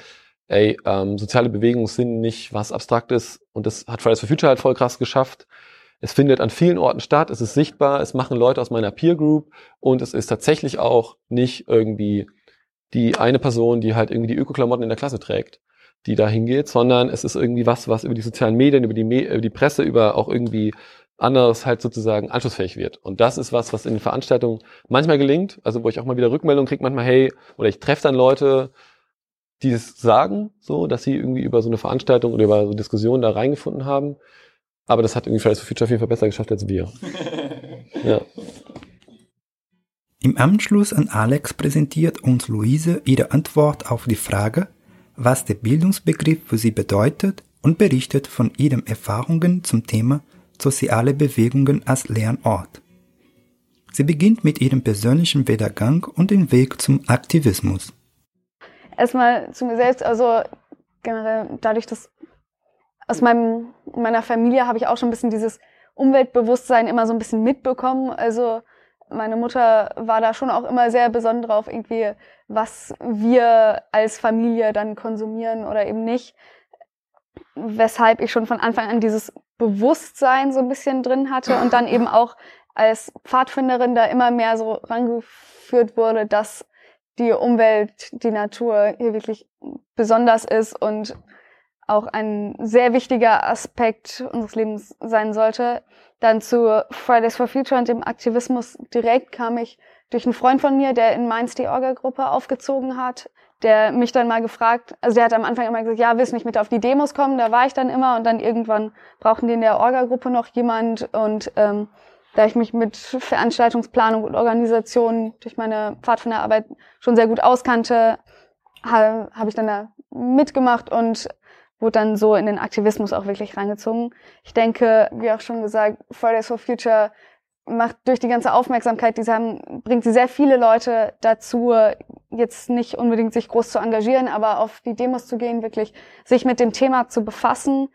Speaker 3: ey, ähm, soziale Bewegungen sind nicht was Abstraktes und das hat Fridays for Future halt voll krass geschafft. Es findet an vielen Orten statt, es ist sichtbar, es machen Leute aus meiner Peer Group und es ist tatsächlich auch nicht irgendwie die eine Person, die halt irgendwie die Ökoklamotten in der Klasse trägt, die da hingeht, sondern es ist irgendwie was, was über die sozialen Medien, über die, Me über die Presse, über auch irgendwie anderes halt sozusagen anschlussfähig wird. Und das ist was, was in den Veranstaltungen manchmal gelingt, also wo ich auch mal wieder Rückmeldungen kriege, manchmal, hey, oder ich treffe dann Leute, die es sagen, so, dass sie irgendwie über so eine Veranstaltung oder über so Diskussionen da reingefunden haben. Aber das hat irgendwie Fridays for Future auf jeden Fall besser geschafft als wir. ja.
Speaker 2: Im Anschluss an Alex präsentiert uns Luise ihre Antwort auf die Frage, was der Bildungsbegriff für sie bedeutet und berichtet von ihren Erfahrungen zum Thema soziale Bewegungen als Lernort. Sie beginnt mit ihrem persönlichen Werdegang und dem Weg zum Aktivismus.
Speaker 4: Erstmal zu mir selbst, also generell dadurch, dass aus meinem, meiner Familie habe ich auch schon ein bisschen dieses Umweltbewusstsein immer so ein bisschen mitbekommen. Also meine Mutter war da schon auch immer sehr besonnen drauf, irgendwie, was wir als Familie dann konsumieren oder eben nicht. Weshalb ich schon von Anfang an dieses Bewusstsein so ein bisschen drin hatte und dann eben auch als Pfadfinderin da immer mehr so rangeführt wurde, dass die Umwelt, die Natur hier wirklich besonders ist und auch ein sehr wichtiger Aspekt unseres Lebens sein sollte. Dann zu Fridays for Future und dem Aktivismus direkt kam ich durch einen Freund von mir, der in Mainz die Orga-Gruppe aufgezogen hat, der mich dann mal gefragt, also der hat am Anfang immer gesagt, ja, willst du nicht mit auf die Demos kommen? Da war ich dann immer und dann irgendwann brauchten die in der Orga-Gruppe noch jemand und ähm, da ich mich mit Veranstaltungsplanung und Organisation durch meine Pfadfinderarbeit schon sehr gut auskannte, habe hab ich dann da mitgemacht und wurde dann so in den Aktivismus auch wirklich reingezogen. Ich denke, wie auch schon gesagt, Fridays for Future macht durch die ganze Aufmerksamkeit, die sie haben, bringt sie sehr viele Leute dazu, jetzt nicht unbedingt sich groß zu engagieren, aber auf die Demos zu gehen, wirklich sich mit dem Thema zu befassen.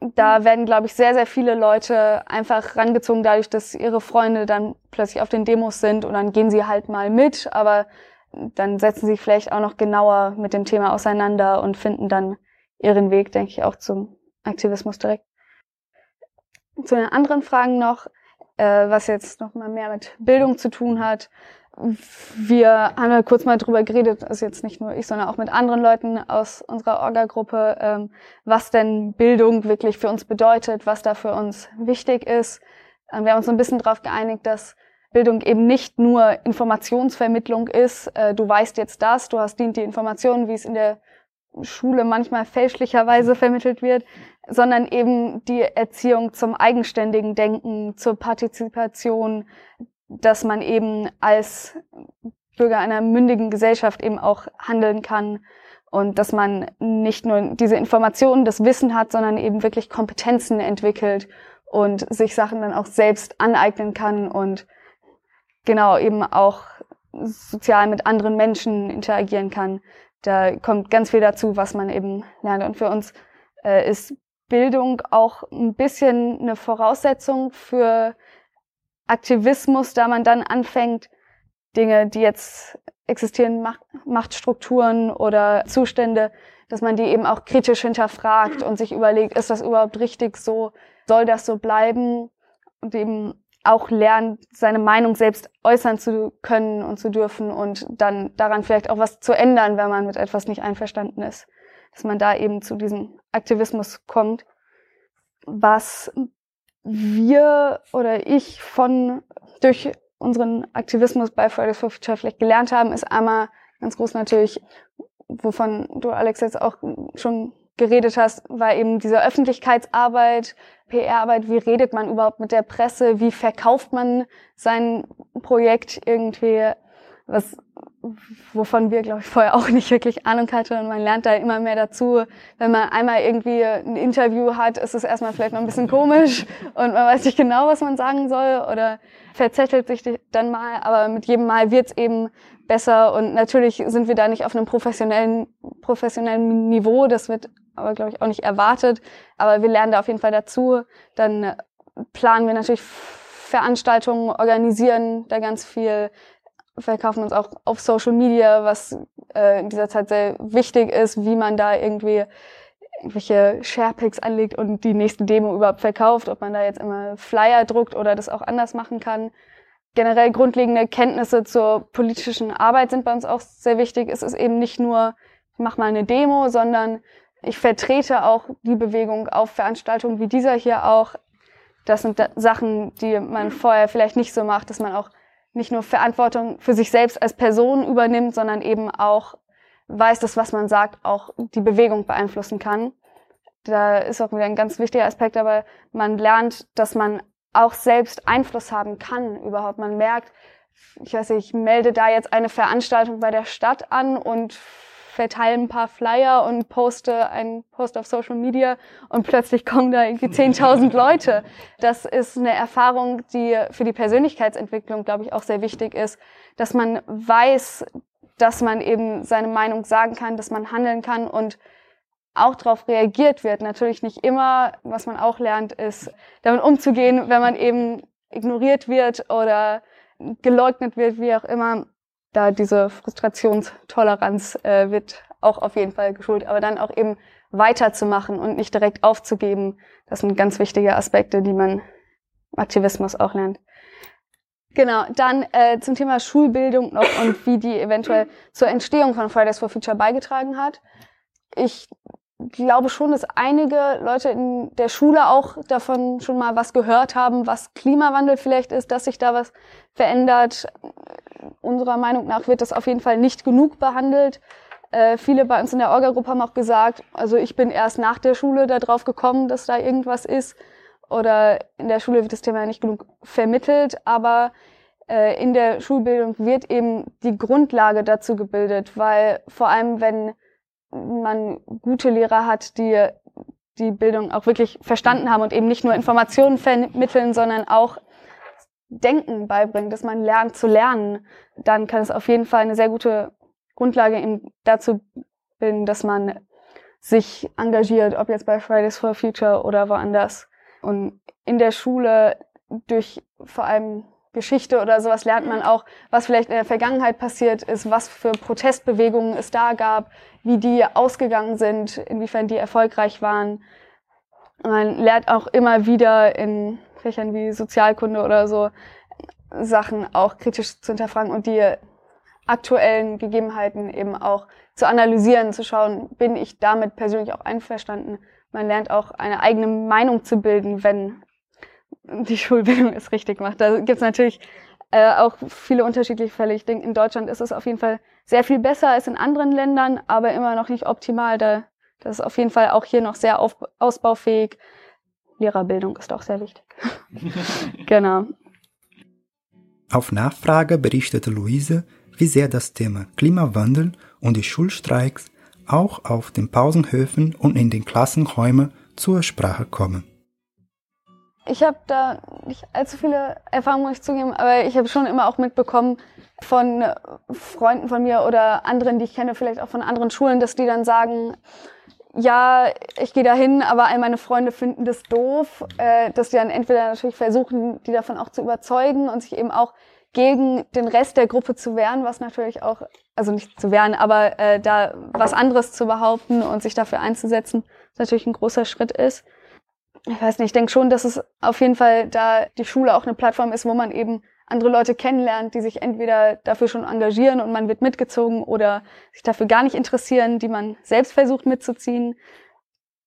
Speaker 4: Da werden, glaube ich, sehr, sehr viele Leute einfach rangezogen dadurch, dass ihre Freunde dann plötzlich auf den Demos sind und dann gehen sie halt mal mit, aber dann setzen sie vielleicht auch noch genauer mit dem Thema auseinander und finden dann ihren Weg, denke ich, auch zum Aktivismus direkt. Zu den anderen Fragen noch, äh, was jetzt noch mal mehr mit Bildung zu tun hat. Wir haben ja kurz mal drüber geredet, also jetzt nicht nur ich, sondern auch mit anderen Leuten aus unserer Orga-Gruppe, ähm, was denn Bildung wirklich für uns bedeutet, was da für uns wichtig ist. Ähm, wir haben uns so ein bisschen darauf geeinigt, dass Bildung eben nicht nur Informationsvermittlung ist. Äh, du weißt jetzt das, du hast dient die Informationen, wie es in der Schule manchmal fälschlicherweise vermittelt wird, sondern eben die Erziehung zum eigenständigen Denken, zur Partizipation, dass man eben als Bürger einer mündigen Gesellschaft eben auch handeln kann und dass man nicht nur diese Informationen, das Wissen hat, sondern eben wirklich Kompetenzen entwickelt und sich Sachen dann auch selbst aneignen kann und genau eben auch sozial mit anderen Menschen interagieren kann. Da kommt ganz viel dazu, was man eben lernt. Und für uns äh, ist Bildung auch ein bisschen eine Voraussetzung für Aktivismus, da man dann anfängt, Dinge, die jetzt existieren, Macht, Machtstrukturen oder Zustände, dass man die eben auch kritisch hinterfragt und sich überlegt, ist das überhaupt richtig so? Soll das so bleiben? Und eben auch lernt, seine Meinung selbst äußern zu können und zu dürfen und dann daran vielleicht auch was zu ändern, wenn man mit etwas nicht einverstanden ist. Dass man da eben zu diesem Aktivismus kommt. Was wir oder ich von durch unseren Aktivismus bei Fridays for Future vielleicht gelernt haben, ist einmal ganz groß natürlich, wovon du Alex jetzt auch schon geredet hast, war eben diese Öffentlichkeitsarbeit, PR-Arbeit, wie redet man überhaupt mit der Presse, wie verkauft man sein Projekt irgendwie, was wovon wir, glaube ich, vorher auch nicht wirklich Ahnung hatten. Und man lernt da immer mehr dazu. Wenn man einmal irgendwie ein Interview hat, ist es erstmal vielleicht noch ein bisschen komisch und man weiß nicht genau, was man sagen soll oder verzettelt sich dann mal, aber mit jedem Mal wird es eben besser. Und natürlich sind wir da nicht auf einem professionellen, professionellen Niveau, das wird aber, glaube ich, auch nicht erwartet, aber wir lernen da auf jeden Fall dazu. Dann planen wir natürlich Veranstaltungen, organisieren da ganz viel, verkaufen uns auch auf Social Media, was äh, in dieser Zeit sehr wichtig ist, wie man da irgendwie irgendwelche Sharepics anlegt und die nächste Demo überhaupt verkauft, ob man da jetzt immer Flyer druckt oder das auch anders machen kann. Generell grundlegende Kenntnisse zur politischen Arbeit sind bei uns auch sehr wichtig. Es ist eben nicht nur, ich mach mal eine Demo, sondern ich vertrete auch die Bewegung auf Veranstaltungen wie dieser hier auch. Das sind Sachen, die man vorher vielleicht nicht so macht, dass man auch nicht nur Verantwortung für sich selbst als Person übernimmt, sondern eben auch weiß, dass was man sagt auch die Bewegung beeinflussen kann. Da ist auch wieder ein ganz wichtiger Aspekt, aber man lernt, dass man auch selbst Einfluss haben kann überhaupt. Man merkt, ich weiß nicht, ich melde da jetzt eine Veranstaltung bei der Stadt an und verteile ein paar Flyer und poste einen Post auf Social Media und plötzlich kommen da irgendwie 10.000 Leute. Das ist eine Erfahrung, die für die Persönlichkeitsentwicklung, glaube ich, auch sehr wichtig ist, dass man weiß, dass man eben seine Meinung sagen kann, dass man handeln kann und auch darauf reagiert wird. Natürlich nicht immer, was man auch lernt, ist damit umzugehen, wenn man eben ignoriert wird oder geleugnet wird, wie auch immer da diese Frustrationstoleranz äh, wird auch auf jeden Fall geschult, aber dann auch eben weiterzumachen und nicht direkt aufzugeben, das sind ganz wichtige Aspekte, die man im Aktivismus auch lernt. Genau, dann äh, zum Thema Schulbildung noch und wie die eventuell zur Entstehung von Fridays for Future beigetragen hat. Ich glaube schon, dass einige Leute in der Schule auch davon schon mal was gehört haben, was Klimawandel vielleicht ist, dass sich da was verändert. Unserer Meinung nach wird das auf jeden Fall nicht genug behandelt. Äh, viele bei uns in der Orga-Gruppe haben auch gesagt, also ich bin erst nach der Schule darauf gekommen, dass da irgendwas ist. Oder in der Schule wird das Thema nicht genug vermittelt, aber äh, in der Schulbildung wird eben die Grundlage dazu gebildet, weil vor allem wenn man gute Lehrer hat, die die Bildung auch wirklich verstanden haben und eben nicht nur Informationen vermitteln, sondern auch Denken beibringen, dass man lernt zu lernen, dann kann es auf jeden Fall eine sehr gute Grundlage eben dazu bilden, dass man sich engagiert, ob jetzt bei Fridays for Future oder woanders. Und in der Schule durch vor allem Geschichte oder sowas lernt man auch, was vielleicht in der Vergangenheit passiert ist, was für Protestbewegungen es da gab, wie die ausgegangen sind, inwiefern die erfolgreich waren. Man lernt auch immer wieder in Fächern wie Sozialkunde oder so Sachen auch kritisch zu hinterfragen und die aktuellen Gegebenheiten eben auch zu analysieren, zu schauen, bin ich damit persönlich auch einverstanden. Man lernt auch eine eigene Meinung zu bilden, wenn die Schulbildung es richtig macht. Da gibt es natürlich äh, auch viele unterschiedliche Fälle. Ich denke, in Deutschland ist es auf jeden Fall sehr viel besser als in anderen Ländern, aber immer noch nicht optimal. Da, das ist auf jeden Fall auch hier noch sehr auf, ausbaufähig. Lehrerbildung ist auch sehr wichtig. genau.
Speaker 2: Auf Nachfrage berichtete Luise, wie sehr das Thema Klimawandel und die Schulstreiks auch auf den Pausenhöfen und in den Klassenräumen zur Sprache kommen.
Speaker 4: Ich habe da nicht allzu viele Erfahrungen, muss ich zugeben, aber ich habe schon immer auch mitbekommen von Freunden von mir oder anderen, die ich kenne, vielleicht auch von anderen Schulen, dass die dann sagen, ja, ich gehe da hin, aber all meine Freunde finden das doof, äh, dass die dann entweder natürlich versuchen, die davon auch zu überzeugen und sich eben auch gegen den Rest der Gruppe zu wehren, was natürlich auch, also nicht zu wehren, aber äh, da was anderes zu behaupten und sich dafür einzusetzen, natürlich ein großer Schritt ist ich weiß nicht, ich denke schon, dass es auf jeden Fall da die Schule auch eine Plattform ist, wo man eben andere Leute kennenlernt, die sich entweder dafür schon engagieren und man wird mitgezogen oder sich dafür gar nicht interessieren, die man selbst versucht mitzuziehen.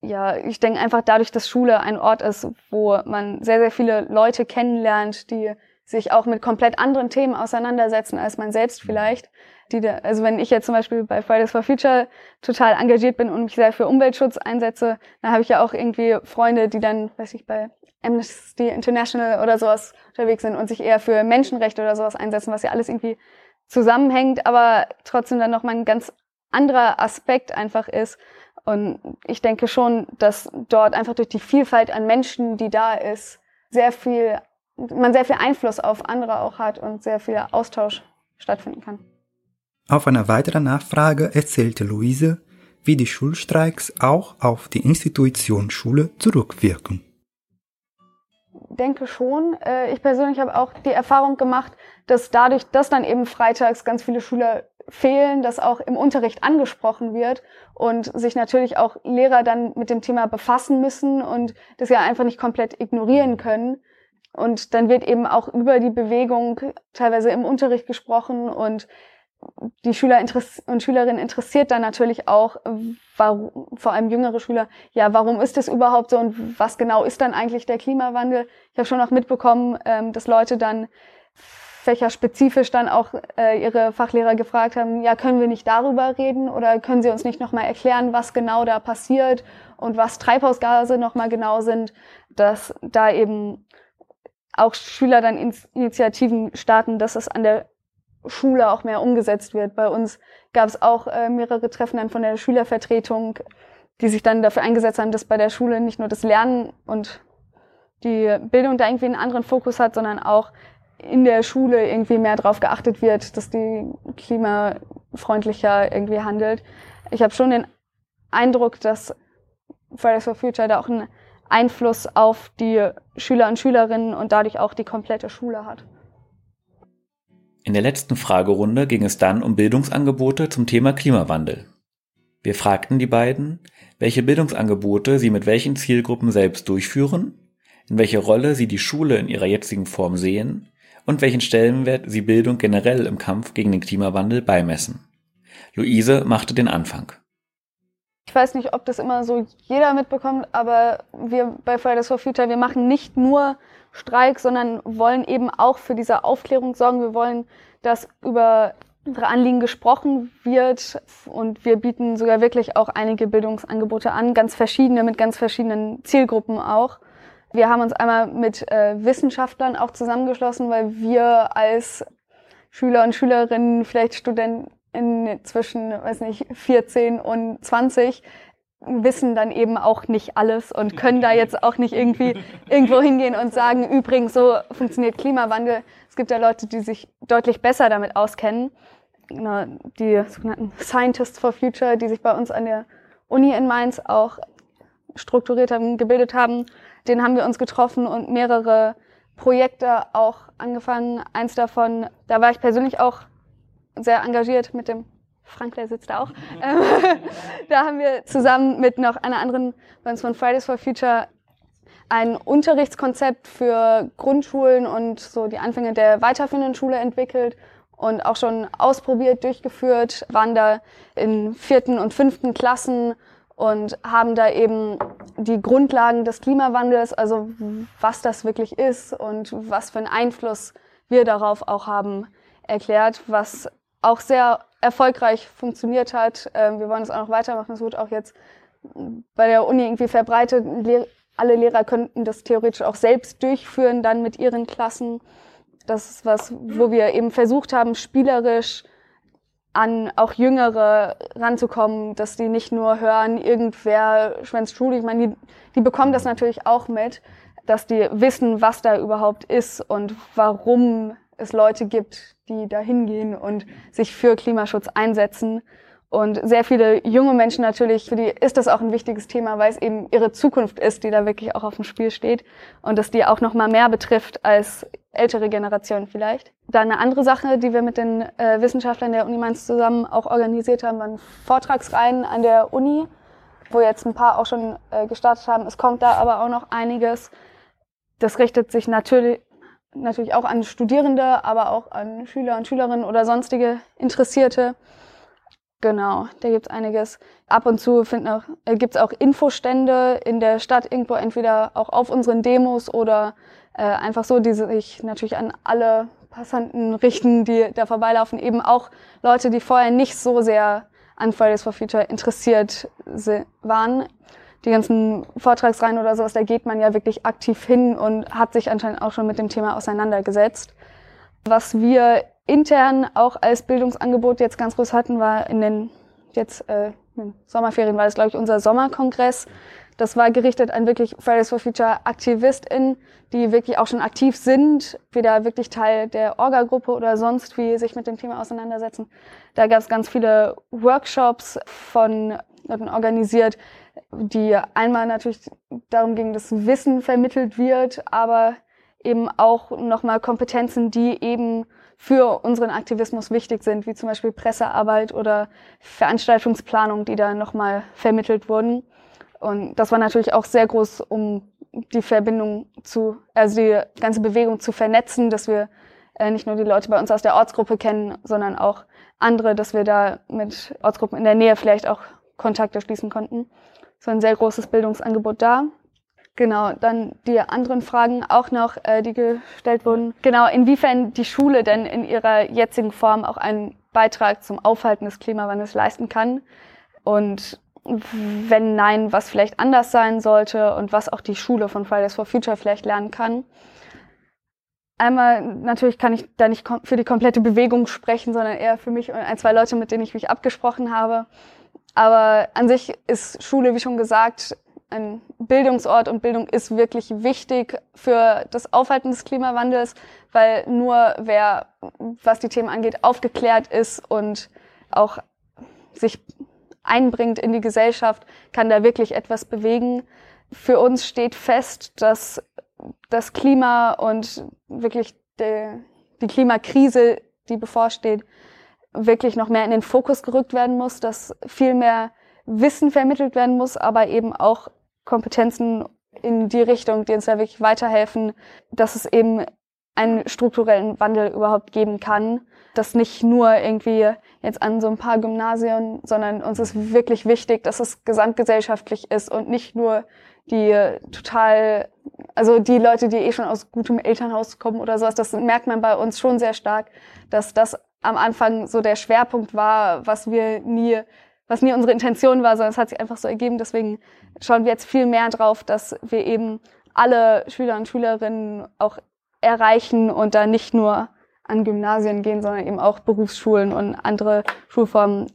Speaker 4: Ja, ich denke einfach dadurch, dass Schule ein Ort ist, wo man sehr, sehr viele Leute kennenlernt, die sich auch mit komplett anderen Themen auseinandersetzen als man selbst vielleicht, die da, also wenn ich jetzt zum Beispiel bei Fridays for Future total engagiert bin und mich sehr für Umweltschutz einsetze, dann habe ich ja auch irgendwie Freunde, die dann, weiß ich, bei Amnesty International oder sowas unterwegs sind und sich eher für Menschenrechte oder sowas einsetzen, was ja alles irgendwie zusammenhängt, aber trotzdem dann nochmal ein ganz anderer Aspekt einfach ist. Und ich denke schon, dass dort einfach durch die Vielfalt an Menschen, die da ist, sehr viel, man sehr viel Einfluss auf andere auch hat und sehr viel Austausch stattfinden kann.
Speaker 2: Auf eine weitere Nachfrage erzählte Luise, wie die Schulstreiks auch auf die Institution Schule zurückwirken.
Speaker 4: Denke schon. Äh, ich persönlich habe auch die Erfahrung gemacht, dass dadurch, dass dann eben freitags ganz viele Schüler fehlen, dass auch im Unterricht angesprochen wird und sich natürlich auch Lehrer dann mit dem Thema befassen müssen und das ja einfach nicht komplett ignorieren können. Und dann wird eben auch über die Bewegung teilweise im Unterricht gesprochen und die Schüler und Schülerinnen interessiert dann natürlich auch, warum, vor allem jüngere Schüler, ja, warum ist es überhaupt so und was genau ist dann eigentlich der Klimawandel? Ich habe schon auch mitbekommen, ähm, dass Leute dann fächerspezifisch dann auch äh, ihre Fachlehrer gefragt haben, ja, können wir nicht darüber reden oder können Sie uns nicht nochmal erklären, was genau da passiert und was Treibhausgase nochmal genau sind, dass da eben auch Schüler dann Initiativen starten, dass es an der Schule auch mehr umgesetzt wird. Bei uns gab es auch äh, mehrere Treffen dann von der Schülervertretung, die sich dann dafür eingesetzt haben, dass bei der Schule nicht nur das Lernen und die Bildung da irgendwie einen anderen Fokus hat, sondern auch in der Schule irgendwie mehr darauf geachtet wird, dass die klimafreundlicher irgendwie handelt. Ich habe schon den Eindruck, dass Fridays for Future da auch einen Einfluss auf die Schüler und Schülerinnen und dadurch auch die komplette Schule hat.
Speaker 1: In der letzten Fragerunde ging es dann um Bildungsangebote zum Thema Klimawandel. Wir fragten die beiden, welche Bildungsangebote sie mit welchen Zielgruppen selbst durchführen, in welcher Rolle sie die Schule in ihrer jetzigen Form sehen und welchen Stellenwert sie Bildung generell im Kampf gegen den Klimawandel beimessen. Luise machte den Anfang.
Speaker 4: Ich weiß nicht, ob das immer so jeder mitbekommt, aber wir bei Fridays for Future, wir machen nicht nur Streik, sondern wollen eben auch für diese Aufklärung sorgen. Wir wollen, dass über unsere Anliegen gesprochen wird und wir bieten sogar wirklich auch einige Bildungsangebote an, ganz verschiedene mit ganz verschiedenen Zielgruppen auch. Wir haben uns einmal mit äh, Wissenschaftlern auch zusammengeschlossen, weil wir als Schüler und Schülerinnen, vielleicht Studenten zwischen, weiß nicht, 14 und 20 wissen dann eben auch nicht alles und können da jetzt auch nicht irgendwie irgendwo hingehen und sagen, übrigens, so funktioniert Klimawandel. Es gibt ja Leute, die sich deutlich besser damit auskennen. Genau, die sogenannten Scientists for Future, die sich bei uns an der Uni in Mainz auch strukturiert haben, gebildet haben. Den haben wir uns getroffen und mehrere Projekte auch angefangen. Eins davon, da war ich persönlich auch sehr engagiert mit dem Frank, der sitzt da auch. Ähm, da haben wir zusammen mit noch einer anderen bei uns von Fridays for Future ein Unterrichtskonzept für Grundschulen und so die Anfänge der weiterführenden Schule entwickelt und auch schon ausprobiert, durchgeführt, waren da in vierten und fünften Klassen und haben da eben die Grundlagen des Klimawandels, also was das wirklich ist und was für einen Einfluss wir darauf auch haben, erklärt, was auch sehr erfolgreich funktioniert hat. Ähm, wir wollen es auch noch weitermachen. Es wird auch jetzt bei der Uni irgendwie verbreitet. Alle Lehrer könnten das theoretisch auch selbst durchführen, dann mit ihren Klassen. Das ist was, wo wir eben versucht haben, spielerisch an auch Jüngere ranzukommen, dass die nicht nur hören, irgendwer schwänzt Schule. Ich meine, die, die bekommen das natürlich auch mit, dass die wissen, was da überhaupt ist und warum es Leute gibt, die da hingehen und sich für Klimaschutz einsetzen. Und sehr viele junge Menschen natürlich, für die ist das auch ein wichtiges Thema, weil es eben ihre Zukunft ist, die da wirklich auch auf dem Spiel steht und dass die auch noch mal mehr betrifft als ältere Generationen vielleicht. Dann eine andere Sache, die wir mit den äh, Wissenschaftlern der Uni Mainz zusammen auch organisiert haben, waren Vortragsreihen an der Uni, wo jetzt ein paar auch schon äh, gestartet haben. Es kommt da aber auch noch einiges. Das richtet sich natürlich natürlich auch an Studierende, aber auch an Schüler und Schülerinnen oder sonstige Interessierte. Genau, da gibt's einiges. Ab und zu auch, äh, gibt's auch Infostände in der Stadt irgendwo, entweder auch auf unseren Demos oder äh, einfach so, die sich natürlich an alle Passanten richten, die da vorbeilaufen. Eben auch Leute, die vorher nicht so sehr an Fridays for Future interessiert waren die ganzen Vortragsreihen oder sowas, da geht man ja wirklich aktiv hin und hat sich anscheinend auch schon mit dem Thema auseinandergesetzt. Was wir intern auch als Bildungsangebot jetzt ganz groß hatten, war in den jetzt äh, in Sommerferien war das glaube ich unser Sommerkongress. Das war gerichtet an wirklich Fridays for Future AktivistInnen, die wirklich auch schon aktiv sind, wieder wirklich Teil der Orga-Gruppe oder sonst wie sich mit dem Thema auseinandersetzen. Da gab es ganz viele Workshops von Leuten organisiert, die einmal natürlich darum ging, dass Wissen vermittelt wird, aber eben auch nochmal Kompetenzen, die eben für unseren Aktivismus wichtig sind, wie zum Beispiel Pressearbeit oder Veranstaltungsplanung, die da nochmal vermittelt wurden. Und das war natürlich auch sehr groß, um die Verbindung zu, also die ganze Bewegung zu vernetzen, dass wir äh, nicht nur die Leute bei uns aus der Ortsgruppe kennen, sondern auch andere, dass wir da mit Ortsgruppen in der Nähe vielleicht auch Kontakte schließen konnten so ein sehr großes Bildungsangebot da. Genau, dann die anderen Fragen auch noch, äh, die gestellt wurden. Genau, inwiefern die Schule denn in ihrer jetzigen Form auch einen Beitrag zum Aufhalten des Klimawandels leisten kann. Und wenn nein, was vielleicht anders sein sollte und was auch die Schule von Fridays for Future vielleicht lernen kann. Einmal, natürlich kann ich da nicht für die komplette Bewegung sprechen, sondern eher für mich und ein, zwei Leute, mit denen ich mich abgesprochen habe. Aber an sich ist Schule, wie schon gesagt, ein Bildungsort und Bildung ist wirklich wichtig für das Aufhalten des Klimawandels, weil nur wer, was die Themen angeht, aufgeklärt ist und auch sich einbringt in die Gesellschaft, kann da wirklich etwas bewegen. Für uns steht fest, dass das Klima und wirklich die, die Klimakrise, die bevorsteht, wirklich noch mehr in den Fokus gerückt werden muss, dass viel mehr Wissen vermittelt werden muss, aber eben auch Kompetenzen in die Richtung, die uns da wirklich weiterhelfen, dass es eben einen strukturellen Wandel überhaupt geben kann. Das nicht nur irgendwie jetzt an so ein paar Gymnasien, sondern uns ist wirklich wichtig, dass es gesamtgesellschaftlich ist und nicht nur die total, also die Leute, die eh schon aus gutem Elternhaus kommen oder sowas, das merkt man bei uns schon sehr stark, dass das am Anfang so der Schwerpunkt war, was wir nie, was nie unsere Intention war, sondern es hat sich einfach so ergeben. Deswegen schauen wir jetzt viel mehr drauf, dass wir eben alle Schüler und Schülerinnen auch erreichen und da nicht nur an Gymnasien gehen, sondern eben auch Berufsschulen und andere Schulformen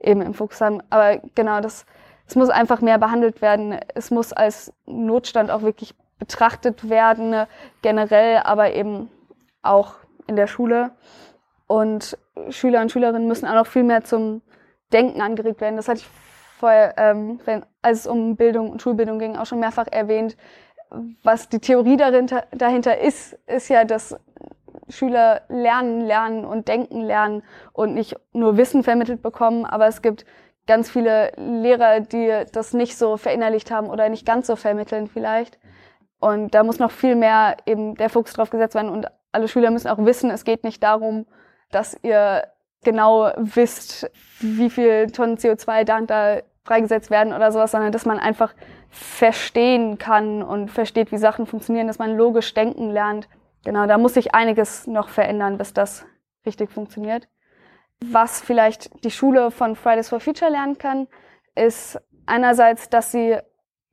Speaker 4: eben im Fokus haben. Aber genau, das, es muss einfach mehr behandelt werden. Es muss als Notstand auch wirklich betrachtet werden, generell, aber eben auch in der Schule. Und Schüler und Schülerinnen müssen auch noch viel mehr zum Denken angeregt werden. Das hatte ich vorher, ähm, wenn, als es um Bildung und Schulbildung ging, auch schon mehrfach erwähnt. was die Theorie dahinter, dahinter ist, ist ja, dass Schüler lernen, lernen und denken lernen und nicht nur Wissen vermittelt bekommen, aber es gibt ganz viele Lehrer, die das nicht so verinnerlicht haben oder nicht ganz so vermitteln vielleicht. Und da muss noch viel mehr eben der Fokus drauf gesetzt werden und alle Schüler müssen auch wissen, es geht nicht darum, dass ihr genau wisst, wie viel Tonnen CO2 da freigesetzt werden oder sowas, sondern dass man einfach verstehen kann und versteht, wie Sachen funktionieren, dass man logisch denken lernt. Genau, da muss sich einiges noch verändern, bis das richtig funktioniert. Was vielleicht die Schule von Fridays for Future lernen kann, ist einerseits, dass sie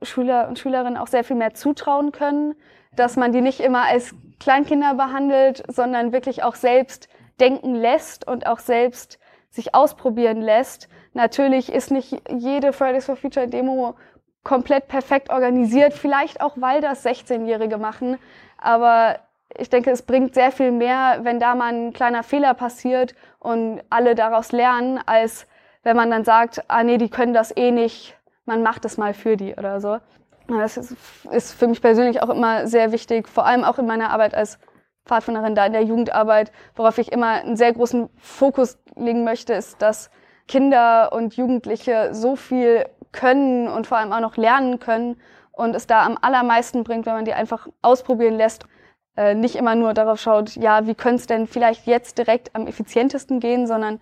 Speaker 4: Schüler und Schülerinnen auch sehr viel mehr zutrauen können, dass man die nicht immer als Kleinkinder behandelt, sondern wirklich auch selbst denken lässt und auch selbst sich ausprobieren lässt. Natürlich ist nicht jede Fridays for Future Demo komplett perfekt organisiert, vielleicht auch weil das 16-Jährige machen, aber ich denke, es bringt sehr viel mehr, wenn da mal ein kleiner Fehler passiert und alle daraus lernen, als wenn man dann sagt, ah nee, die können das eh nicht, man macht es mal für die oder so. Das ist, für mich persönlich auch immer sehr wichtig, vor allem auch in meiner Arbeit als Pfadfinderin da in der Jugendarbeit, worauf ich immer einen sehr großen Fokus legen möchte, ist, dass Kinder und Jugendliche so viel können und vor allem auch noch lernen können und es da am allermeisten bringt, wenn man die einfach ausprobieren lässt äh, nicht immer nur darauf schaut, ja, wie könnte es denn vielleicht jetzt direkt am effizientesten gehen, sondern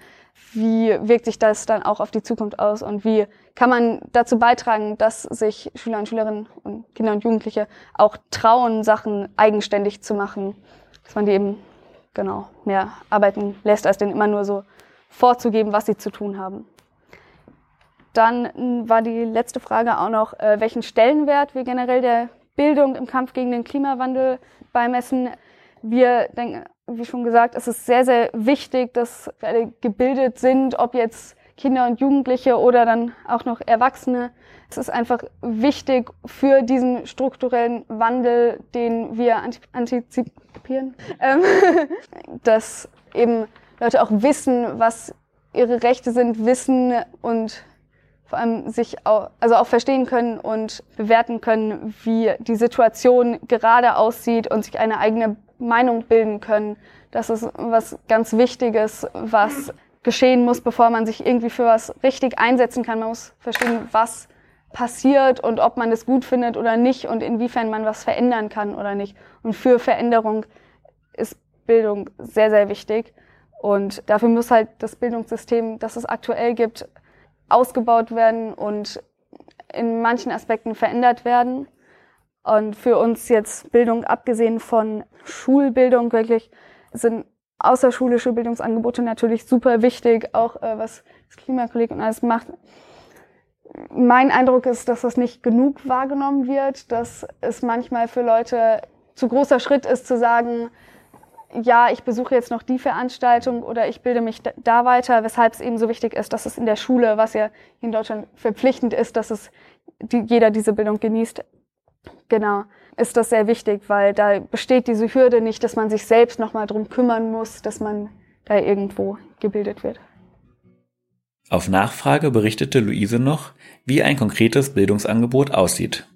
Speaker 4: wie wirkt sich das dann auch auf die Zukunft aus und wie kann man dazu beitragen, dass sich Schüler und Schülerinnen und Kinder und Jugendliche auch trauen, Sachen eigenständig zu machen, dass man die eben genau mehr arbeiten lässt, als denen immer nur so vorzugeben, was sie zu tun haben. Dann war die letzte Frage auch noch, äh, welchen Stellenwert wir generell der Bildung im Kampf gegen den Klimawandel beimessen. Wir denken, wie schon gesagt, es ist sehr, sehr wichtig, dass wir alle gebildet sind, ob jetzt Kinder und Jugendliche oder dann auch noch Erwachsene. Es ist einfach wichtig für diesen strukturellen Wandel, den wir antizipieren, ähm, dass eben Leute auch wissen, was ihre Rechte sind, wissen und vor allem sich auch, also auch verstehen können und bewerten können, wie die Situation gerade aussieht und sich eine eigene Meinung bilden können. Das ist was ganz Wichtiges, was geschehen muss, bevor man sich irgendwie für was richtig einsetzen kann. Man muss verstehen, was passiert und ob man es gut findet oder nicht und inwiefern man was verändern kann oder nicht. Und für Veränderung ist Bildung sehr, sehr wichtig. Und dafür muss halt das Bildungssystem, das es aktuell gibt, ausgebaut werden und in manchen Aspekten verändert werden. Und für uns jetzt Bildung, abgesehen von Schulbildung, wirklich sind außerschulische Bildungsangebote natürlich super wichtig, auch äh, was das Klimakolleg und alles macht. Mein Eindruck ist, dass das nicht genug wahrgenommen wird, dass es manchmal für Leute zu großer Schritt ist zu sagen, ja, ich besuche jetzt noch die Veranstaltung oder ich bilde mich da weiter, weshalb es eben so wichtig ist, dass es in der Schule, was ja in Deutschland verpflichtend ist, dass es die, jeder diese Bildung genießt. Genau, ist das sehr wichtig, weil da besteht diese Hürde nicht, dass man sich selbst nochmal drum kümmern muss, dass man da irgendwo gebildet wird.
Speaker 1: Auf Nachfrage berichtete Luise noch, wie ein konkretes Bildungsangebot aussieht.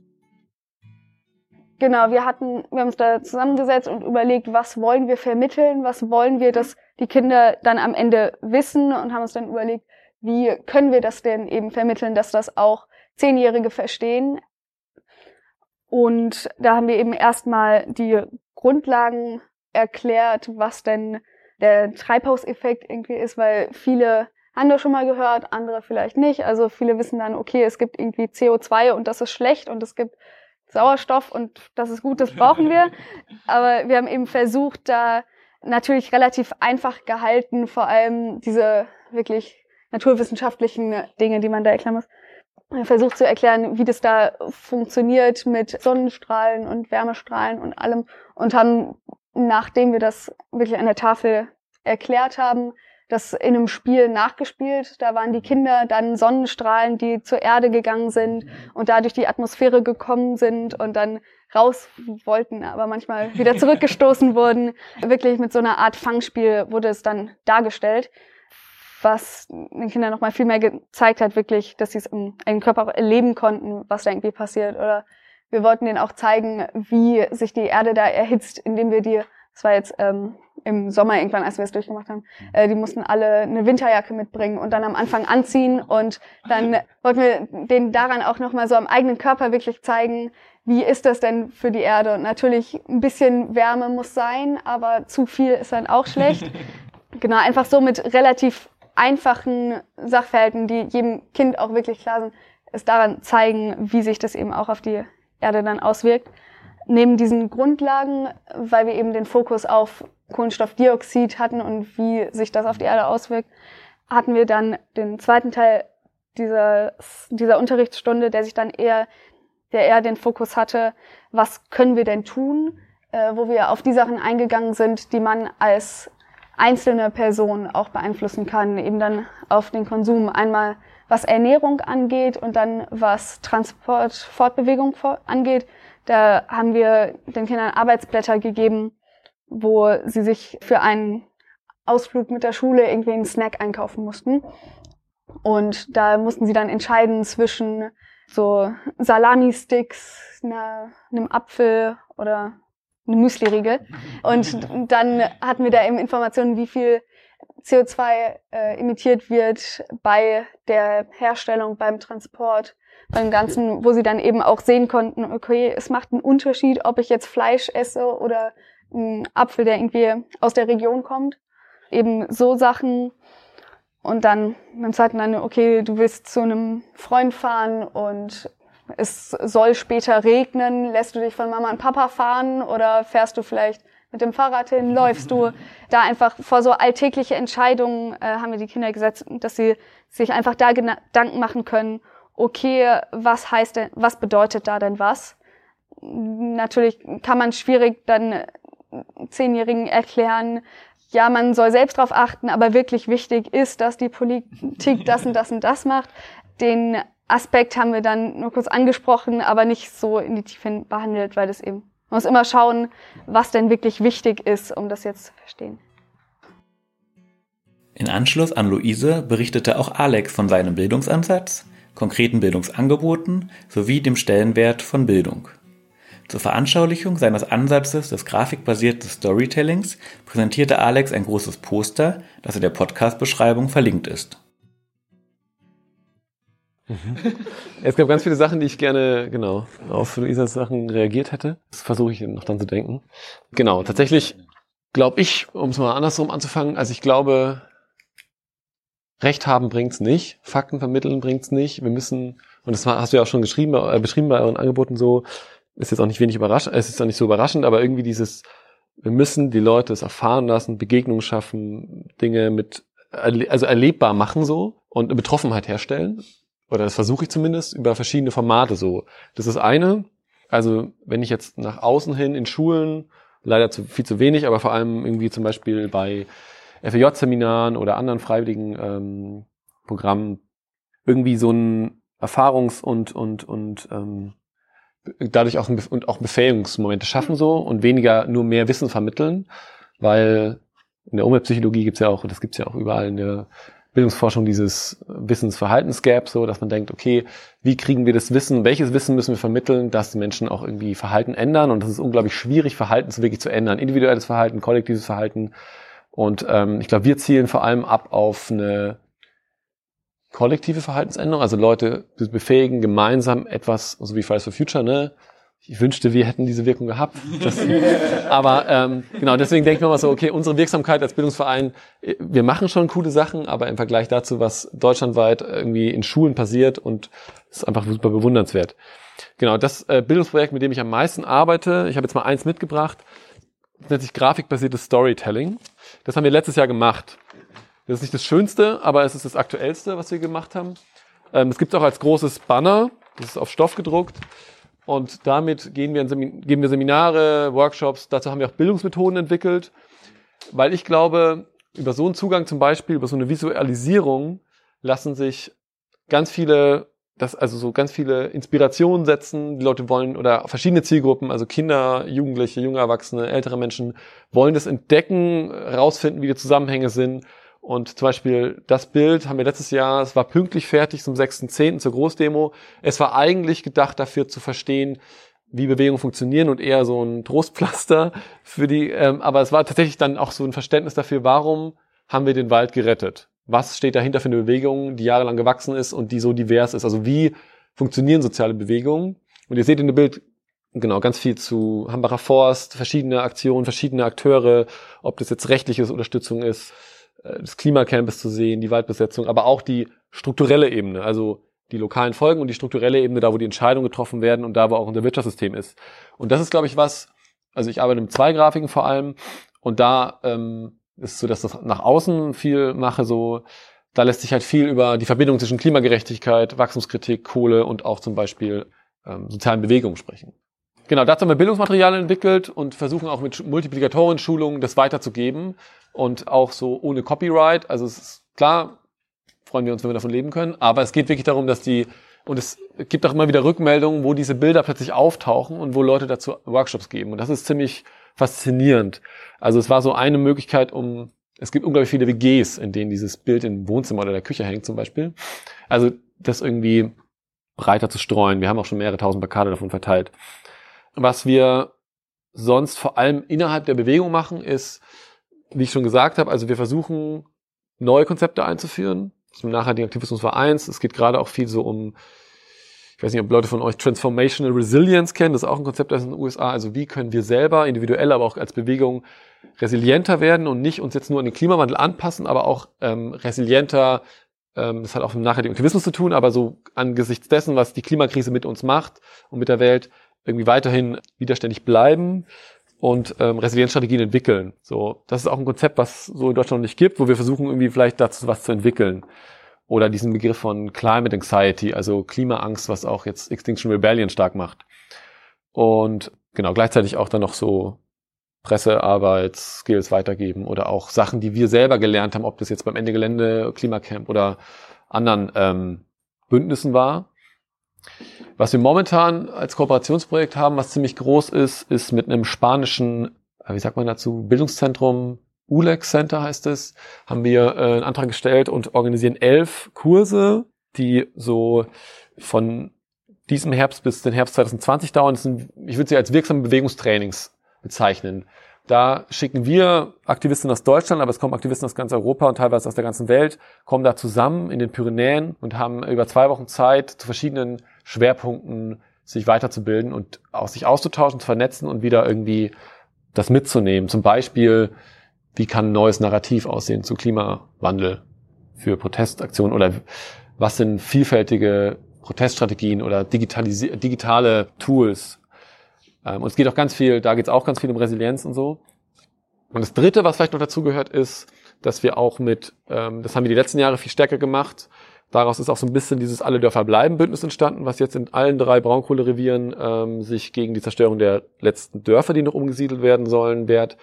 Speaker 4: Genau, wir hatten, wir haben uns da zusammengesetzt und überlegt, was wollen wir vermitteln, was wollen wir, dass die Kinder dann am Ende wissen und haben uns dann überlegt, wie können wir das denn eben vermitteln, dass das auch Zehnjährige verstehen. Und da haben wir eben erstmal die Grundlagen erklärt, was denn der Treibhauseffekt irgendwie ist, weil viele haben das schon mal gehört, andere vielleicht nicht. Also viele wissen dann, okay, es gibt irgendwie CO2 und das ist schlecht und es gibt Sauerstoff und das ist gut, das brauchen wir. Aber wir haben eben versucht, da natürlich relativ einfach gehalten, vor allem diese wirklich naturwissenschaftlichen Dinge, die man da erklären muss, versucht zu erklären, wie das da funktioniert mit Sonnenstrahlen und Wärmestrahlen und allem und haben, nachdem wir das wirklich an der Tafel erklärt haben, das in einem Spiel nachgespielt. Da waren die Kinder dann Sonnenstrahlen, die zur Erde gegangen sind und dadurch die Atmosphäre gekommen sind und dann raus wollten, aber manchmal wieder zurückgestoßen wurden. Wirklich mit so einer Art Fangspiel wurde es dann dargestellt, was den Kindern nochmal viel mehr gezeigt hat, wirklich, dass sie es im eigenen Körper auch erleben konnten, was da irgendwie passiert oder wir wollten denen auch zeigen, wie sich die Erde da erhitzt, indem wir die, das war jetzt ähm, im Sommer irgendwann, als wir es durchgemacht haben, äh, die mussten alle eine Winterjacke mitbringen und dann am Anfang anziehen und dann wollten wir denen daran auch nochmal so am eigenen Körper wirklich zeigen, wie ist das denn für die Erde? Und natürlich ein bisschen Wärme muss sein, aber zu viel ist dann auch schlecht. genau, einfach so mit relativ einfachen Sachverhalten, die jedem Kind auch wirklich klar sind, es daran zeigen, wie sich das eben auch auf die Erde dann auswirkt. Neben diesen Grundlagen, weil wir eben den Fokus auf Kohlenstoffdioxid hatten und wie sich das auf die Erde auswirkt, hatten wir dann den zweiten Teil dieser, dieser Unterrichtsstunde, der sich dann eher, der eher den Fokus hatte, was können wir denn tun, äh, wo wir auf die Sachen eingegangen sind, die man als einzelne Person auch beeinflussen kann, eben dann auf den Konsum. Einmal was Ernährung angeht und dann was Transport, Fortbewegung angeht. Da haben wir den Kindern Arbeitsblätter gegeben, wo sie sich für einen Ausflug mit der Schule irgendwie einen Snack einkaufen mussten. Und da mussten sie dann entscheiden zwischen so Salami-Sticks, einem Apfel oder einem Müsli-Riegel. Und dann hatten wir da eben Informationen, wie viel CO2 äh, emittiert wird bei der Herstellung, beim Transport, beim Ganzen, wo sie dann eben auch sehen konnten, okay, es macht einen Unterschied, ob ich jetzt Fleisch esse oder einen Apfel, der irgendwie aus der Region kommt. Eben so Sachen. Und dann beim zweiten dann, okay, du willst zu einem Freund fahren und es soll später regnen, lässt du dich von Mama und Papa fahren oder fährst du vielleicht mit dem Fahrrad hin, läufst du da einfach vor so alltägliche Entscheidungen äh, haben wir die Kinder gesetzt, dass sie sich einfach da Gedanken machen können, okay, was heißt denn, was bedeutet da denn was? Natürlich kann man schwierig dann Zehnjährigen erklären, ja, man soll selbst darauf achten, aber wirklich wichtig ist, dass die Politik das und das und das macht. Den Aspekt haben wir dann nur kurz angesprochen, aber nicht so in die Tiefe behandelt, weil das eben, man muss immer schauen, was denn wirklich wichtig ist, um das jetzt zu verstehen.
Speaker 1: In Anschluss an Luise berichtete auch Alex von seinem Bildungsansatz, konkreten Bildungsangeboten sowie dem Stellenwert von Bildung. Zur Veranschaulichung seines Ansatzes des grafikbasierten Storytellings präsentierte Alex ein großes Poster, das in der Podcast-Beschreibung verlinkt ist.
Speaker 3: Mhm. Es gab ganz viele Sachen, die ich gerne, genau, auf Luisas Sachen reagiert hätte. Das versuche ich noch dann zu denken. Genau, tatsächlich glaube ich, um es mal andersrum anzufangen, also ich glaube, Recht haben bringt's nicht, Fakten vermitteln bringt's nicht. Wir müssen, und das hast du ja auch schon geschrieben, äh, beschrieben bei euren Angeboten so, ist jetzt auch nicht wenig überraschend, es ist auch nicht so überraschend, aber irgendwie dieses, wir müssen die Leute es erfahren lassen, Begegnungen schaffen, Dinge mit, also erlebbar machen so und eine Betroffenheit herstellen. Oder das versuche ich zumindest über verschiedene Formate so. Das ist eine. Also wenn ich jetzt nach außen hin in Schulen, leider zu, viel zu wenig, aber vor allem irgendwie zum Beispiel bei FEJ-Seminaren oder anderen freiwilligen ähm, Programmen irgendwie so ein Erfahrungs- und, und, und ähm, dadurch auch, und auch Befähigungsmomente schaffen so und weniger nur mehr Wissen vermitteln, weil in der Umweltpsychologie gibt's ja auch, das gibt's ja auch überall in der Bildungsforschung dieses Wissensverhaltensgap, so dass man denkt, okay, wie kriegen wir das Wissen, welches Wissen müssen wir vermitteln, dass die Menschen auch irgendwie Verhalten ändern? Und das ist unglaublich schwierig, Verhalten wirklich zu ändern, individuelles Verhalten, kollektives Verhalten. Und ähm, ich glaube, wir zielen vor allem ab auf eine kollektive Verhaltensänderung, also Leute befähigen, gemeinsam etwas, so wie Fridays for Future, ne? Ich wünschte, wir hätten diese Wirkung gehabt. Das, aber ähm, genau, deswegen denken wir mal so, okay, unsere Wirksamkeit als Bildungsverein, äh, wir machen schon coole Sachen, aber im Vergleich dazu, was deutschlandweit irgendwie in Schulen passiert und ist einfach super bewundernswert. Genau, das äh, Bildungsprojekt, mit dem ich am meisten arbeite, ich habe jetzt mal eins mitgebracht, nennt sich grafikbasiertes Storytelling. Das haben wir letztes Jahr gemacht. Das ist nicht das Schönste, aber es ist das Aktuellste, was wir gemacht haben. Ähm, es gibt es auch als großes Banner, das ist auf Stoff gedruckt. Und damit gehen wir, in geben wir Seminare, Workshops, dazu haben wir auch Bildungsmethoden entwickelt, weil ich glaube, über so einen Zugang zum Beispiel, über so eine Visualisierung lassen sich ganz viele, das, also so ganz viele Inspirationen setzen. Die Leute wollen oder verschiedene Zielgruppen, also Kinder, Jugendliche, junge Erwachsene, ältere Menschen, wollen das entdecken, rausfinden, wie die Zusammenhänge sind und zum Beispiel das Bild haben wir letztes Jahr, es war pünktlich fertig zum 6.10. zur Großdemo. Es war eigentlich gedacht dafür zu verstehen, wie Bewegungen funktionieren und eher so ein Trostpflaster für die, ähm, aber es war tatsächlich dann auch so ein Verständnis dafür, warum haben wir den Wald gerettet? Was steht dahinter für eine Bewegung, die jahrelang gewachsen ist und die so divers ist? Also wie funktionieren soziale Bewegungen? Und ihr seht in dem Bild genau ganz viel zu Hambacher Forst, verschiedene Aktionen, verschiedene Akteure, ob das jetzt rechtliche Unterstützung ist, das Klimacamp zu sehen, die Waldbesetzung, aber auch die strukturelle Ebene, also die lokalen Folgen und die strukturelle Ebene, da wo die Entscheidungen getroffen werden und da wo auch unser Wirtschaftssystem ist. Und das ist, glaube ich, was, also ich arbeite mit zwei Grafiken vor allem und da ähm, ist so, dass das nach außen viel mache, so da lässt sich halt viel über die Verbindung zwischen Klimagerechtigkeit, Wachstumskritik, Kohle und auch zum Beispiel ähm, sozialen Bewegungen sprechen. Genau, dazu haben wir Bildungsmaterialien entwickelt und versuchen auch mit Multiplikatoren-Schulungen das weiterzugeben und auch so ohne Copyright. Also es ist klar, freuen wir uns, wenn wir davon leben können. Aber es geht wirklich darum, dass die, und es gibt auch immer wieder Rückmeldungen, wo diese Bilder plötzlich auftauchen und wo Leute dazu Workshops geben. Und das ist ziemlich faszinierend. Also es war so eine Möglichkeit, um, es gibt unglaublich viele WGs, in denen dieses Bild im Wohnzimmer oder der Küche hängt zum Beispiel. Also das irgendwie breiter zu streuen. Wir haben auch schon mehrere tausend Plakate davon verteilt. Was wir sonst vor allem innerhalb der Bewegung machen, ist, wie ich schon gesagt habe, also wir versuchen neue Konzepte einzuführen zum nachhaltigen Aktivismus war eins. Es geht gerade auch viel so um, ich weiß nicht, ob Leute von euch Transformational Resilience kennen. Das ist auch ein Konzept aus den USA. Also wie können wir selber individuell, aber auch als Bewegung resilienter werden und nicht uns jetzt nur an den Klimawandel anpassen, aber auch ähm, resilienter, ähm, das hat auch mit nachhaltigem Aktivismus zu tun, aber so angesichts dessen, was die Klimakrise mit uns macht und mit der Welt, irgendwie weiterhin widerständig bleiben und ähm, Resilienzstrategien entwickeln. So, das ist auch ein Konzept, was so in Deutschland noch nicht gibt, wo wir versuchen irgendwie vielleicht dazu was zu entwickeln. Oder diesen Begriff von Climate Anxiety, also Klimaangst, was auch jetzt Extinction Rebellion stark macht. Und genau, gleichzeitig auch dann noch so Pressearbeit, Skills weitergeben oder auch Sachen, die wir selber gelernt haben, ob das jetzt beim Ende Gelände, Klimacamp oder anderen ähm, Bündnissen war. Was wir momentan als Kooperationsprojekt haben, was ziemlich groß ist, ist mit einem spanischen, äh, wie sagt man dazu, Bildungszentrum, ULEX Center heißt es, haben wir äh, einen Antrag gestellt und organisieren elf Kurse, die so von diesem Herbst bis den Herbst 2020 dauern. Sind, ich würde sie als wirksame Bewegungstrainings bezeichnen. Da schicken wir Aktivisten aus Deutschland, aber es kommen Aktivisten aus ganz Europa und teilweise aus der ganzen Welt, kommen da zusammen in den Pyrenäen und haben über zwei Wochen Zeit zu verschiedenen Schwerpunkten sich weiterzubilden und auch sich auszutauschen, zu vernetzen und wieder irgendwie das mitzunehmen. Zum Beispiel, wie kann ein neues Narrativ aussehen zu Klimawandel für Protestaktionen oder was sind vielfältige Proteststrategien oder digitale Tools. Ähm, und es geht auch ganz viel, da geht es auch ganz viel um Resilienz und so. Und das Dritte, was vielleicht noch dazu gehört, ist, dass wir auch mit, ähm, das haben wir die letzten Jahre viel stärker gemacht, Daraus ist auch so ein bisschen dieses Alle Dörfer bleiben Bündnis entstanden, was jetzt in allen drei Braunkohlerevieren ähm, sich gegen die Zerstörung der letzten Dörfer, die noch umgesiedelt werden sollen, wehrt.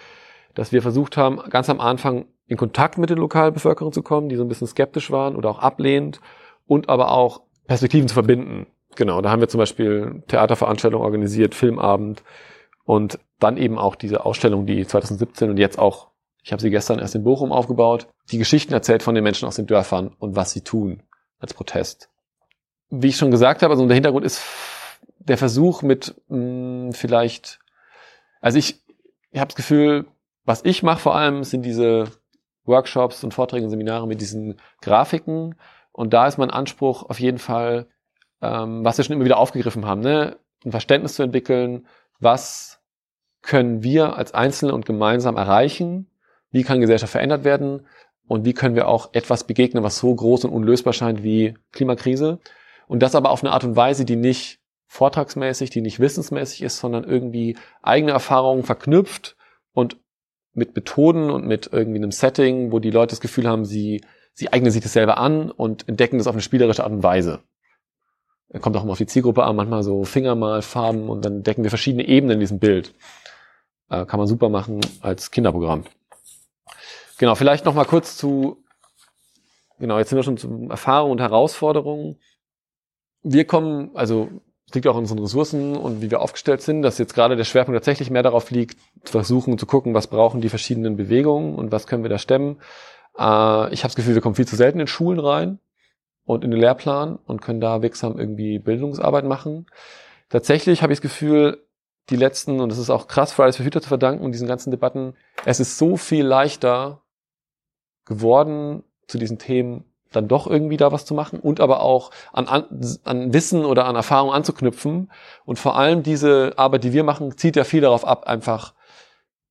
Speaker 3: Dass wir versucht haben, ganz am Anfang in Kontakt mit den Lokalbevölkerung zu kommen, die so ein bisschen skeptisch waren oder auch ablehnend und aber auch Perspektiven zu verbinden. Genau, da haben wir zum Beispiel Theaterveranstaltungen organisiert, Filmabend und dann eben auch diese Ausstellung, die 2017 und jetzt auch, ich habe sie gestern erst in Bochum aufgebaut, die Geschichten erzählt von den Menschen aus den Dörfern und was sie tun als Protest. Wie ich schon gesagt habe, also der Hintergrund ist der Versuch mit mh, hm, vielleicht, also ich, ich habe das Gefühl, was ich mache vor allem, sind diese Workshops und Vorträge und Seminare mit diesen Grafiken. Und da ist mein Anspruch auf jeden Fall, ähm, was wir schon immer wieder aufgegriffen haben, ne? ein Verständnis zu entwickeln, was können wir als Einzelne und gemeinsam erreichen, wie kann Gesellschaft verändert werden und wie können wir auch etwas begegnen, was so groß und unlösbar scheint wie Klimakrise. Und das aber auf eine Art und Weise, die nicht vortragsmäßig, die nicht wissensmäßig ist, sondern irgendwie eigene Erfahrungen verknüpft und mit Methoden und mit irgendwie einem Setting, wo die Leute das Gefühl haben, sie, sie eignen sich das selber an und entdecken das auf eine spielerische Art und Weise. Kommt auch immer auf die Zielgruppe an, manchmal so Fingermalfarben und dann decken wir verschiedene Ebenen in diesem Bild. Äh, kann man super machen als Kinderprogramm. Genau, vielleicht noch mal kurz zu, genau, jetzt sind wir schon zu Erfahrungen und Herausforderungen. Wir kommen, also es liegt auch an unseren Ressourcen und wie wir aufgestellt sind, dass jetzt gerade der Schwerpunkt tatsächlich mehr darauf liegt, zu versuchen zu gucken, was brauchen die verschiedenen Bewegungen und was können wir da stemmen. Äh, ich habe das Gefühl, wir kommen viel zu selten in Schulen rein und in den Lehrplan und können da wirksam irgendwie Bildungsarbeit machen. tatsächlich habe ich das Gefühl, die letzten, und das ist auch krass Fridays for Future zu verdanken, diesen ganzen Debatten, es ist so viel leichter geworden, zu diesen Themen dann doch irgendwie da was zu machen und aber auch an, an, an Wissen oder an Erfahrung anzuknüpfen. Und vor allem diese Arbeit, die wir machen, zieht ja viel darauf ab, einfach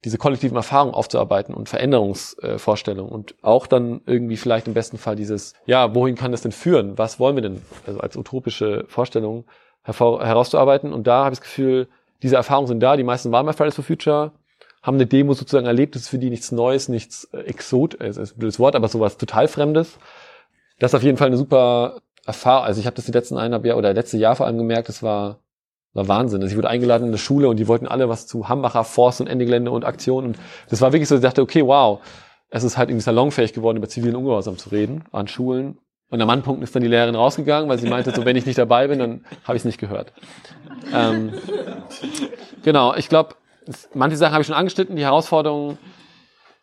Speaker 3: diese kollektiven Erfahrungen aufzuarbeiten und Veränderungsvorstellungen und auch dann irgendwie vielleicht im besten Fall dieses, ja, wohin kann das denn führen? Was wollen wir denn also als utopische Vorstellung herauszuarbeiten? Und da habe ich das Gefühl, diese Erfahrungen sind da. Die meisten waren bei Fridays for Future, haben eine Demo sozusagen erlebt. Das ist für die nichts Neues, nichts äh, Exot, äh, ist ein blödes Wort, aber sowas total Fremdes. Das ist auf jeden Fall eine super Erfahrung. Also ich habe das die letzten eineinhalb Jahre oder letzte Jahr vor allem gemerkt, das war, war Wahnsinn. Also ich wurde eingeladen in eine Schule und die wollten alle was zu Hambacher Forst und Endegelände und Aktionen. Und das war wirklich so, ich dachte, okay, wow, es ist halt irgendwie salonfähig geworden, über zivilen Ungehorsam zu reden an Schulen. Und am Anpunkt ist dann die Lehrerin rausgegangen, weil sie meinte, so wenn ich nicht dabei bin, dann habe ich es nicht gehört. Ähm, genau, ich glaube, manche Sachen habe ich schon angeschnitten. Die Herausforderungen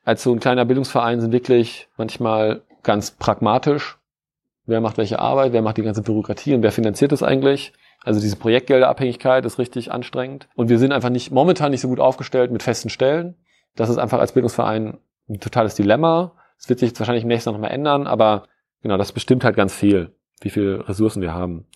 Speaker 3: als so ein kleiner Bildungsverein sind wirklich manchmal ganz pragmatisch. Wer macht welche Arbeit, wer macht die ganze Bürokratie und wer finanziert das eigentlich? Also diese Projektgelderabhängigkeit ist richtig anstrengend. Und wir sind einfach nicht momentan nicht so gut aufgestellt mit festen Stellen. Das ist einfach als Bildungsverein ein totales Dilemma. Es wird sich jetzt wahrscheinlich im nächsten Jahr nochmal ändern, aber genau, das bestimmt halt ganz viel, wie viele Ressourcen wir haben.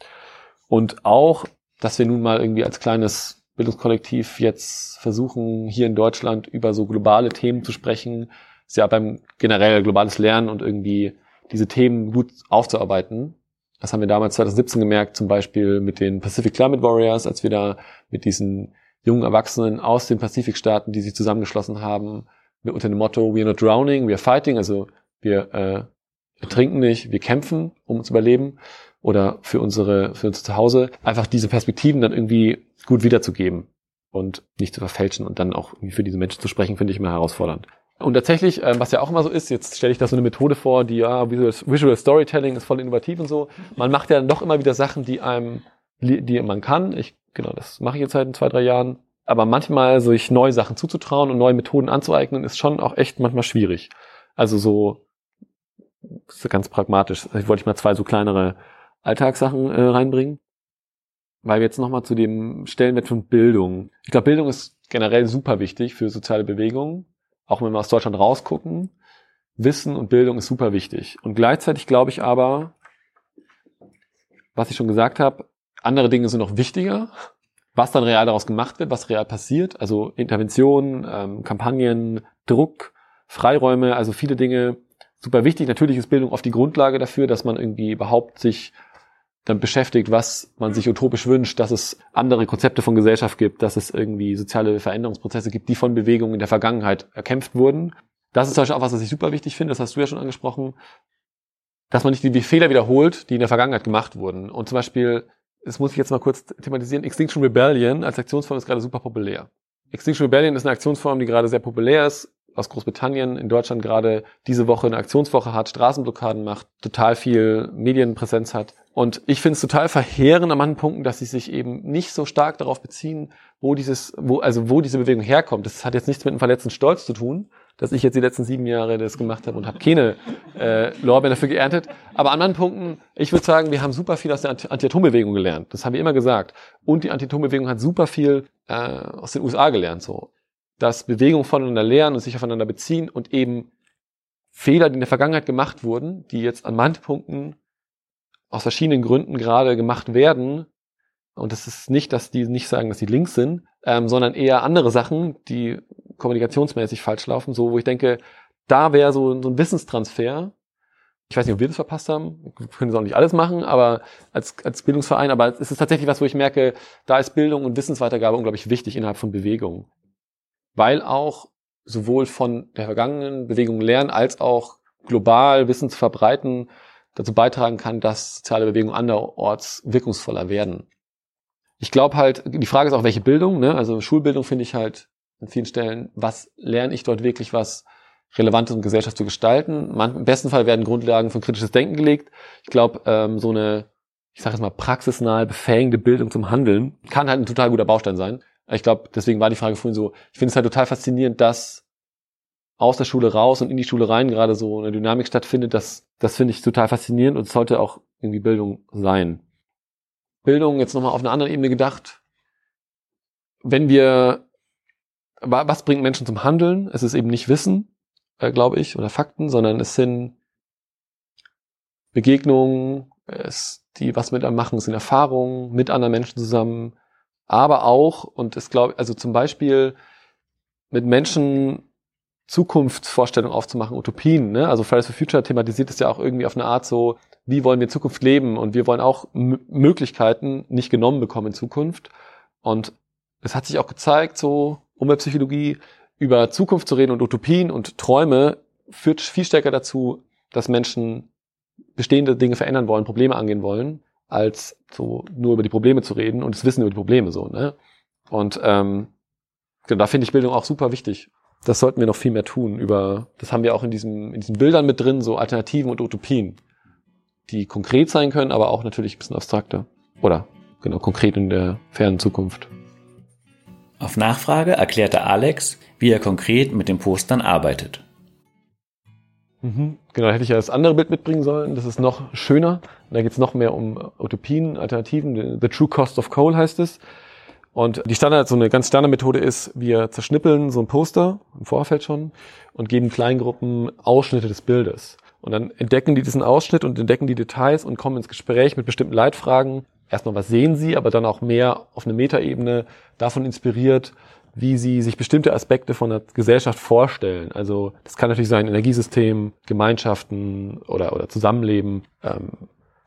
Speaker 3: Und auch, dass wir nun mal irgendwie als kleines Bildungskollektiv jetzt versuchen, hier in Deutschland über so globale Themen zu sprechen, ist ja beim generell globales Lernen und irgendwie diese Themen gut aufzuarbeiten. Das haben wir damals 2017 gemerkt, zum Beispiel mit den Pacific Climate Warriors, als wir da mit diesen jungen Erwachsenen aus den Pazifikstaaten, die sich zusammengeschlossen haben, unter dem Motto We are not drowning, we are fighting, also wir äh, trinken nicht, wir kämpfen, um zu überleben oder für unsere, für uns zu Hause, einfach diese Perspektiven dann irgendwie gut wiederzugeben und nicht zu verfälschen und dann auch für diese Menschen zu sprechen, finde ich immer herausfordernd. Und tatsächlich, ähm, was ja auch immer so ist, jetzt stelle ich da so eine Methode vor, die ja, Visual Storytelling ist voll innovativ und so. Man macht ja dann doch immer wieder Sachen, die einem, die man kann. Ich, genau, das mache ich jetzt seit zwei, drei Jahren. Aber manchmal sich neue Sachen zuzutrauen und neue Methoden anzueignen, ist schon auch echt manchmal schwierig. Also so ganz pragmatisch. Ich wollte ich mal zwei so kleinere Alltagssachen äh, reinbringen. Weil wir jetzt nochmal zu dem Stellenwert von Bildung. Ich glaube, Bildung ist generell super wichtig für soziale Bewegungen. Auch wenn wir aus Deutschland rausgucken. Wissen und Bildung ist super wichtig. Und gleichzeitig glaube ich aber, was ich schon gesagt habe, andere Dinge sind noch wichtiger. Was dann real daraus gemacht wird, was real passiert, also Interventionen, ähm, Kampagnen, Druck, Freiräume, also viele Dinge, super wichtig. Natürlich ist Bildung oft die Grundlage dafür, dass man irgendwie überhaupt sich dann beschäftigt, was man sich utopisch wünscht, dass es andere Konzepte von Gesellschaft gibt, dass es irgendwie soziale Veränderungsprozesse gibt, die von Bewegungen in der Vergangenheit erkämpft wurden. Das ist zum Beispiel auch was, was ich super wichtig finde, das hast du ja schon angesprochen, dass man nicht die Fehler wiederholt, die in der Vergangenheit gemacht wurden. Und zum Beispiel, das muss ich jetzt mal kurz thematisieren, Extinction Rebellion als Aktionsform ist gerade super populär. Extinction Rebellion ist eine Aktionsform, die gerade sehr populär ist, aus Großbritannien in Deutschland gerade diese Woche eine Aktionswoche hat, Straßenblockaden macht, total viel Medienpräsenz hat. Und ich finde es total verheerend an manchen Punkten, dass sie sich eben nicht so stark darauf beziehen, wo dieses, wo, also wo diese Bewegung herkommt. Das hat jetzt nichts mit einem verletzten Stolz zu tun, dass ich jetzt die letzten sieben Jahre das gemacht habe und habe keine äh, Lorbeeren dafür geerntet. Aber an anderen Punkten, ich würde sagen, wir haben super viel aus der Anti-Atom-Bewegung gelernt. Das haben wir immer gesagt. Und die Anti-Atom-Bewegung hat super viel äh, aus den USA gelernt. So dass Bewegungen voneinander lernen und sich aufeinander beziehen und eben Fehler, die in der Vergangenheit gemacht wurden, die jetzt an manchen Punkten aus verschiedenen Gründen gerade gemacht werden, und das ist nicht, dass die nicht sagen, dass die links sind, ähm, sondern eher andere Sachen, die kommunikationsmäßig falsch laufen, so wo ich denke, da wäre so, so ein Wissenstransfer. Ich weiß nicht, ob wir das verpasst haben. Wir können das auch nicht alles machen, aber als, als Bildungsverein, aber es ist tatsächlich was, wo ich merke, da ist Bildung und Wissensweitergabe unglaublich wichtig innerhalb von Bewegungen weil auch sowohl von der vergangenen Bewegung lernen als auch global Wissen zu verbreiten dazu beitragen kann, dass soziale Bewegungen anderorts wirkungsvoller werden. Ich glaube halt, die Frage ist auch, welche Bildung, ne? Also Schulbildung finde ich halt an vielen Stellen, was lerne ich dort wirklich, was relevant ist, um Gesellschaft zu gestalten. Man, Im besten Fall werden Grundlagen für kritisches Denken gelegt. Ich glaube, ähm, so eine, ich sage jetzt mal, praxisnahe, befähigende Bildung zum Handeln kann halt ein total guter Baustein sein. Ich glaube, deswegen war die Frage vorhin so, ich finde es halt total faszinierend, dass aus der Schule raus und in die Schule rein gerade so eine Dynamik stattfindet. Das, das finde ich total faszinierend und sollte auch irgendwie Bildung sein. Bildung jetzt nochmal auf einer anderen Ebene gedacht. wenn wir, was bringt Menschen zum Handeln? Es ist eben nicht Wissen, äh, glaube ich, oder Fakten, sondern es sind Begegnungen, es, die was mit einem machen, es sind Erfahrungen mit anderen Menschen zusammen, aber auch, und es glaube, also zum Beispiel mit Menschen Zukunftsvorstellungen aufzumachen, Utopien. Ne? Also Fridays for Future thematisiert es ja auch irgendwie auf eine Art so, wie wollen wir Zukunft leben? Und wir wollen auch M Möglichkeiten nicht genommen bekommen in Zukunft. Und es hat sich auch gezeigt, so Umweltpsychologie, über Zukunft zu reden und Utopien und Träume führt viel stärker dazu, dass Menschen bestehende Dinge verändern wollen, Probleme angehen wollen, als so nur über die Probleme zu reden und das Wissen über die Probleme so. Ne? Und ähm, genau, da finde ich Bildung auch super wichtig. Das sollten wir noch viel mehr tun. Über, das haben wir auch in diesem, in diesen Bildern mit drin, so Alternativen und Utopien, die konkret sein können, aber auch natürlich ein bisschen abstrakter. Oder genau, konkret in der fernen Zukunft.
Speaker 1: Auf Nachfrage erklärte Alex, wie er konkret mit den Postern arbeitet.
Speaker 3: Mhm. Genau, da hätte ich ja das andere Bild mitbringen sollen. Das ist noch schöner. Da geht es noch mehr um Utopien, Alternativen. The True Cost of Coal heißt es. Und die Standard, so eine ganz Standardmethode ist, wir zerschnippeln so ein Poster im Vorfeld schon und geben Kleingruppen Ausschnitte des Bildes. Und dann entdecken die diesen Ausschnitt und entdecken die Details und kommen ins Gespräch mit bestimmten Leitfragen. Erstmal, was sehen sie, aber dann auch mehr auf eine Metaebene davon inspiriert, wie sie sich bestimmte Aspekte von der Gesellschaft vorstellen. Also das kann natürlich sein Energiesystem, Gemeinschaften oder, oder Zusammenleben. Ähm,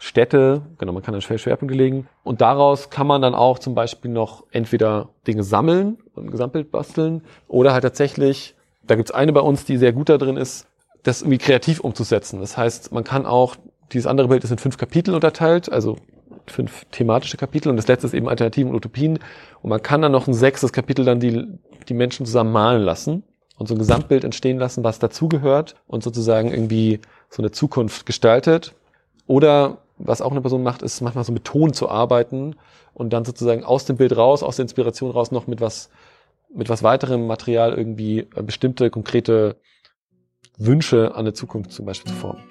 Speaker 3: Städte, genau, man kann dann Schwerpunkte legen. Und daraus kann man dann auch zum Beispiel noch entweder Dinge sammeln und ein Gesamtbild basteln oder halt tatsächlich, da gibt's eine bei uns, die sehr gut da drin ist, das irgendwie kreativ umzusetzen. Das heißt, man kann auch, dieses andere Bild ist in fünf Kapitel unterteilt, also fünf thematische Kapitel und das letzte ist eben Alternativen und Utopien. Und man kann dann noch ein sechstes Kapitel dann die, die Menschen zusammen malen lassen und so ein Gesamtbild entstehen lassen, was dazugehört und sozusagen irgendwie so eine Zukunft gestaltet. Oder was auch eine Person macht, ist manchmal so mit Ton zu arbeiten und dann sozusagen aus dem Bild raus, aus der Inspiration raus noch mit was, mit was weiterem Material irgendwie äh, bestimmte konkrete Wünsche an der Zukunft zum Beispiel zu formen.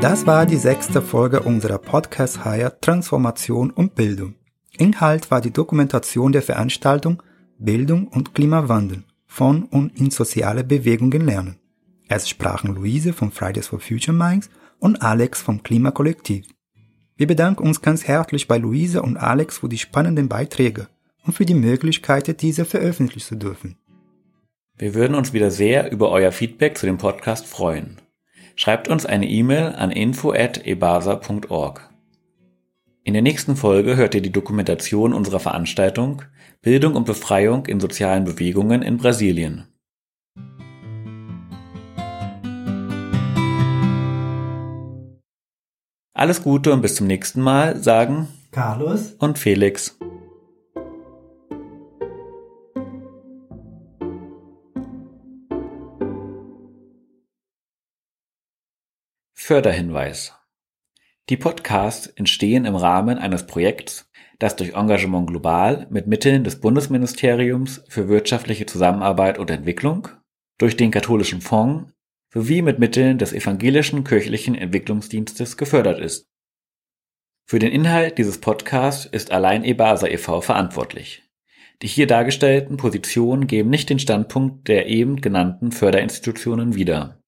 Speaker 2: Das war die sechste Folge unserer Podcast-Reihe Transformation und Bildung. Inhalt war die Dokumentation der Veranstaltung Bildung und Klimawandel von und in soziale Bewegungen lernen. Es sprachen Luise von Fridays for Future Minds und Alex vom Klimakollektiv. Wir bedanken uns ganz herzlich bei Luise und Alex für die spannenden Beiträge und für die Möglichkeit, diese veröffentlichen zu dürfen.
Speaker 1: Wir würden uns wieder sehr über euer Feedback zu dem Podcast freuen. Schreibt uns eine E-Mail an info@ebasa.org. In der nächsten Folge hört ihr die Dokumentation unserer Veranstaltung Bildung und Befreiung in sozialen Bewegungen in Brasilien. Alles Gute und bis zum nächsten Mal, sagen
Speaker 2: Carlos
Speaker 1: und Felix. Förderhinweis. Die Podcasts entstehen im Rahmen eines Projekts, das durch Engagement Global mit Mitteln des Bundesministeriums für wirtschaftliche Zusammenarbeit und Entwicklung, durch den Katholischen Fonds sowie mit Mitteln des Evangelischen Kirchlichen Entwicklungsdienstes gefördert ist. Für den Inhalt dieses Podcasts ist allein EBASA e.V. verantwortlich. Die hier dargestellten Positionen geben nicht den Standpunkt der eben genannten Förderinstitutionen wieder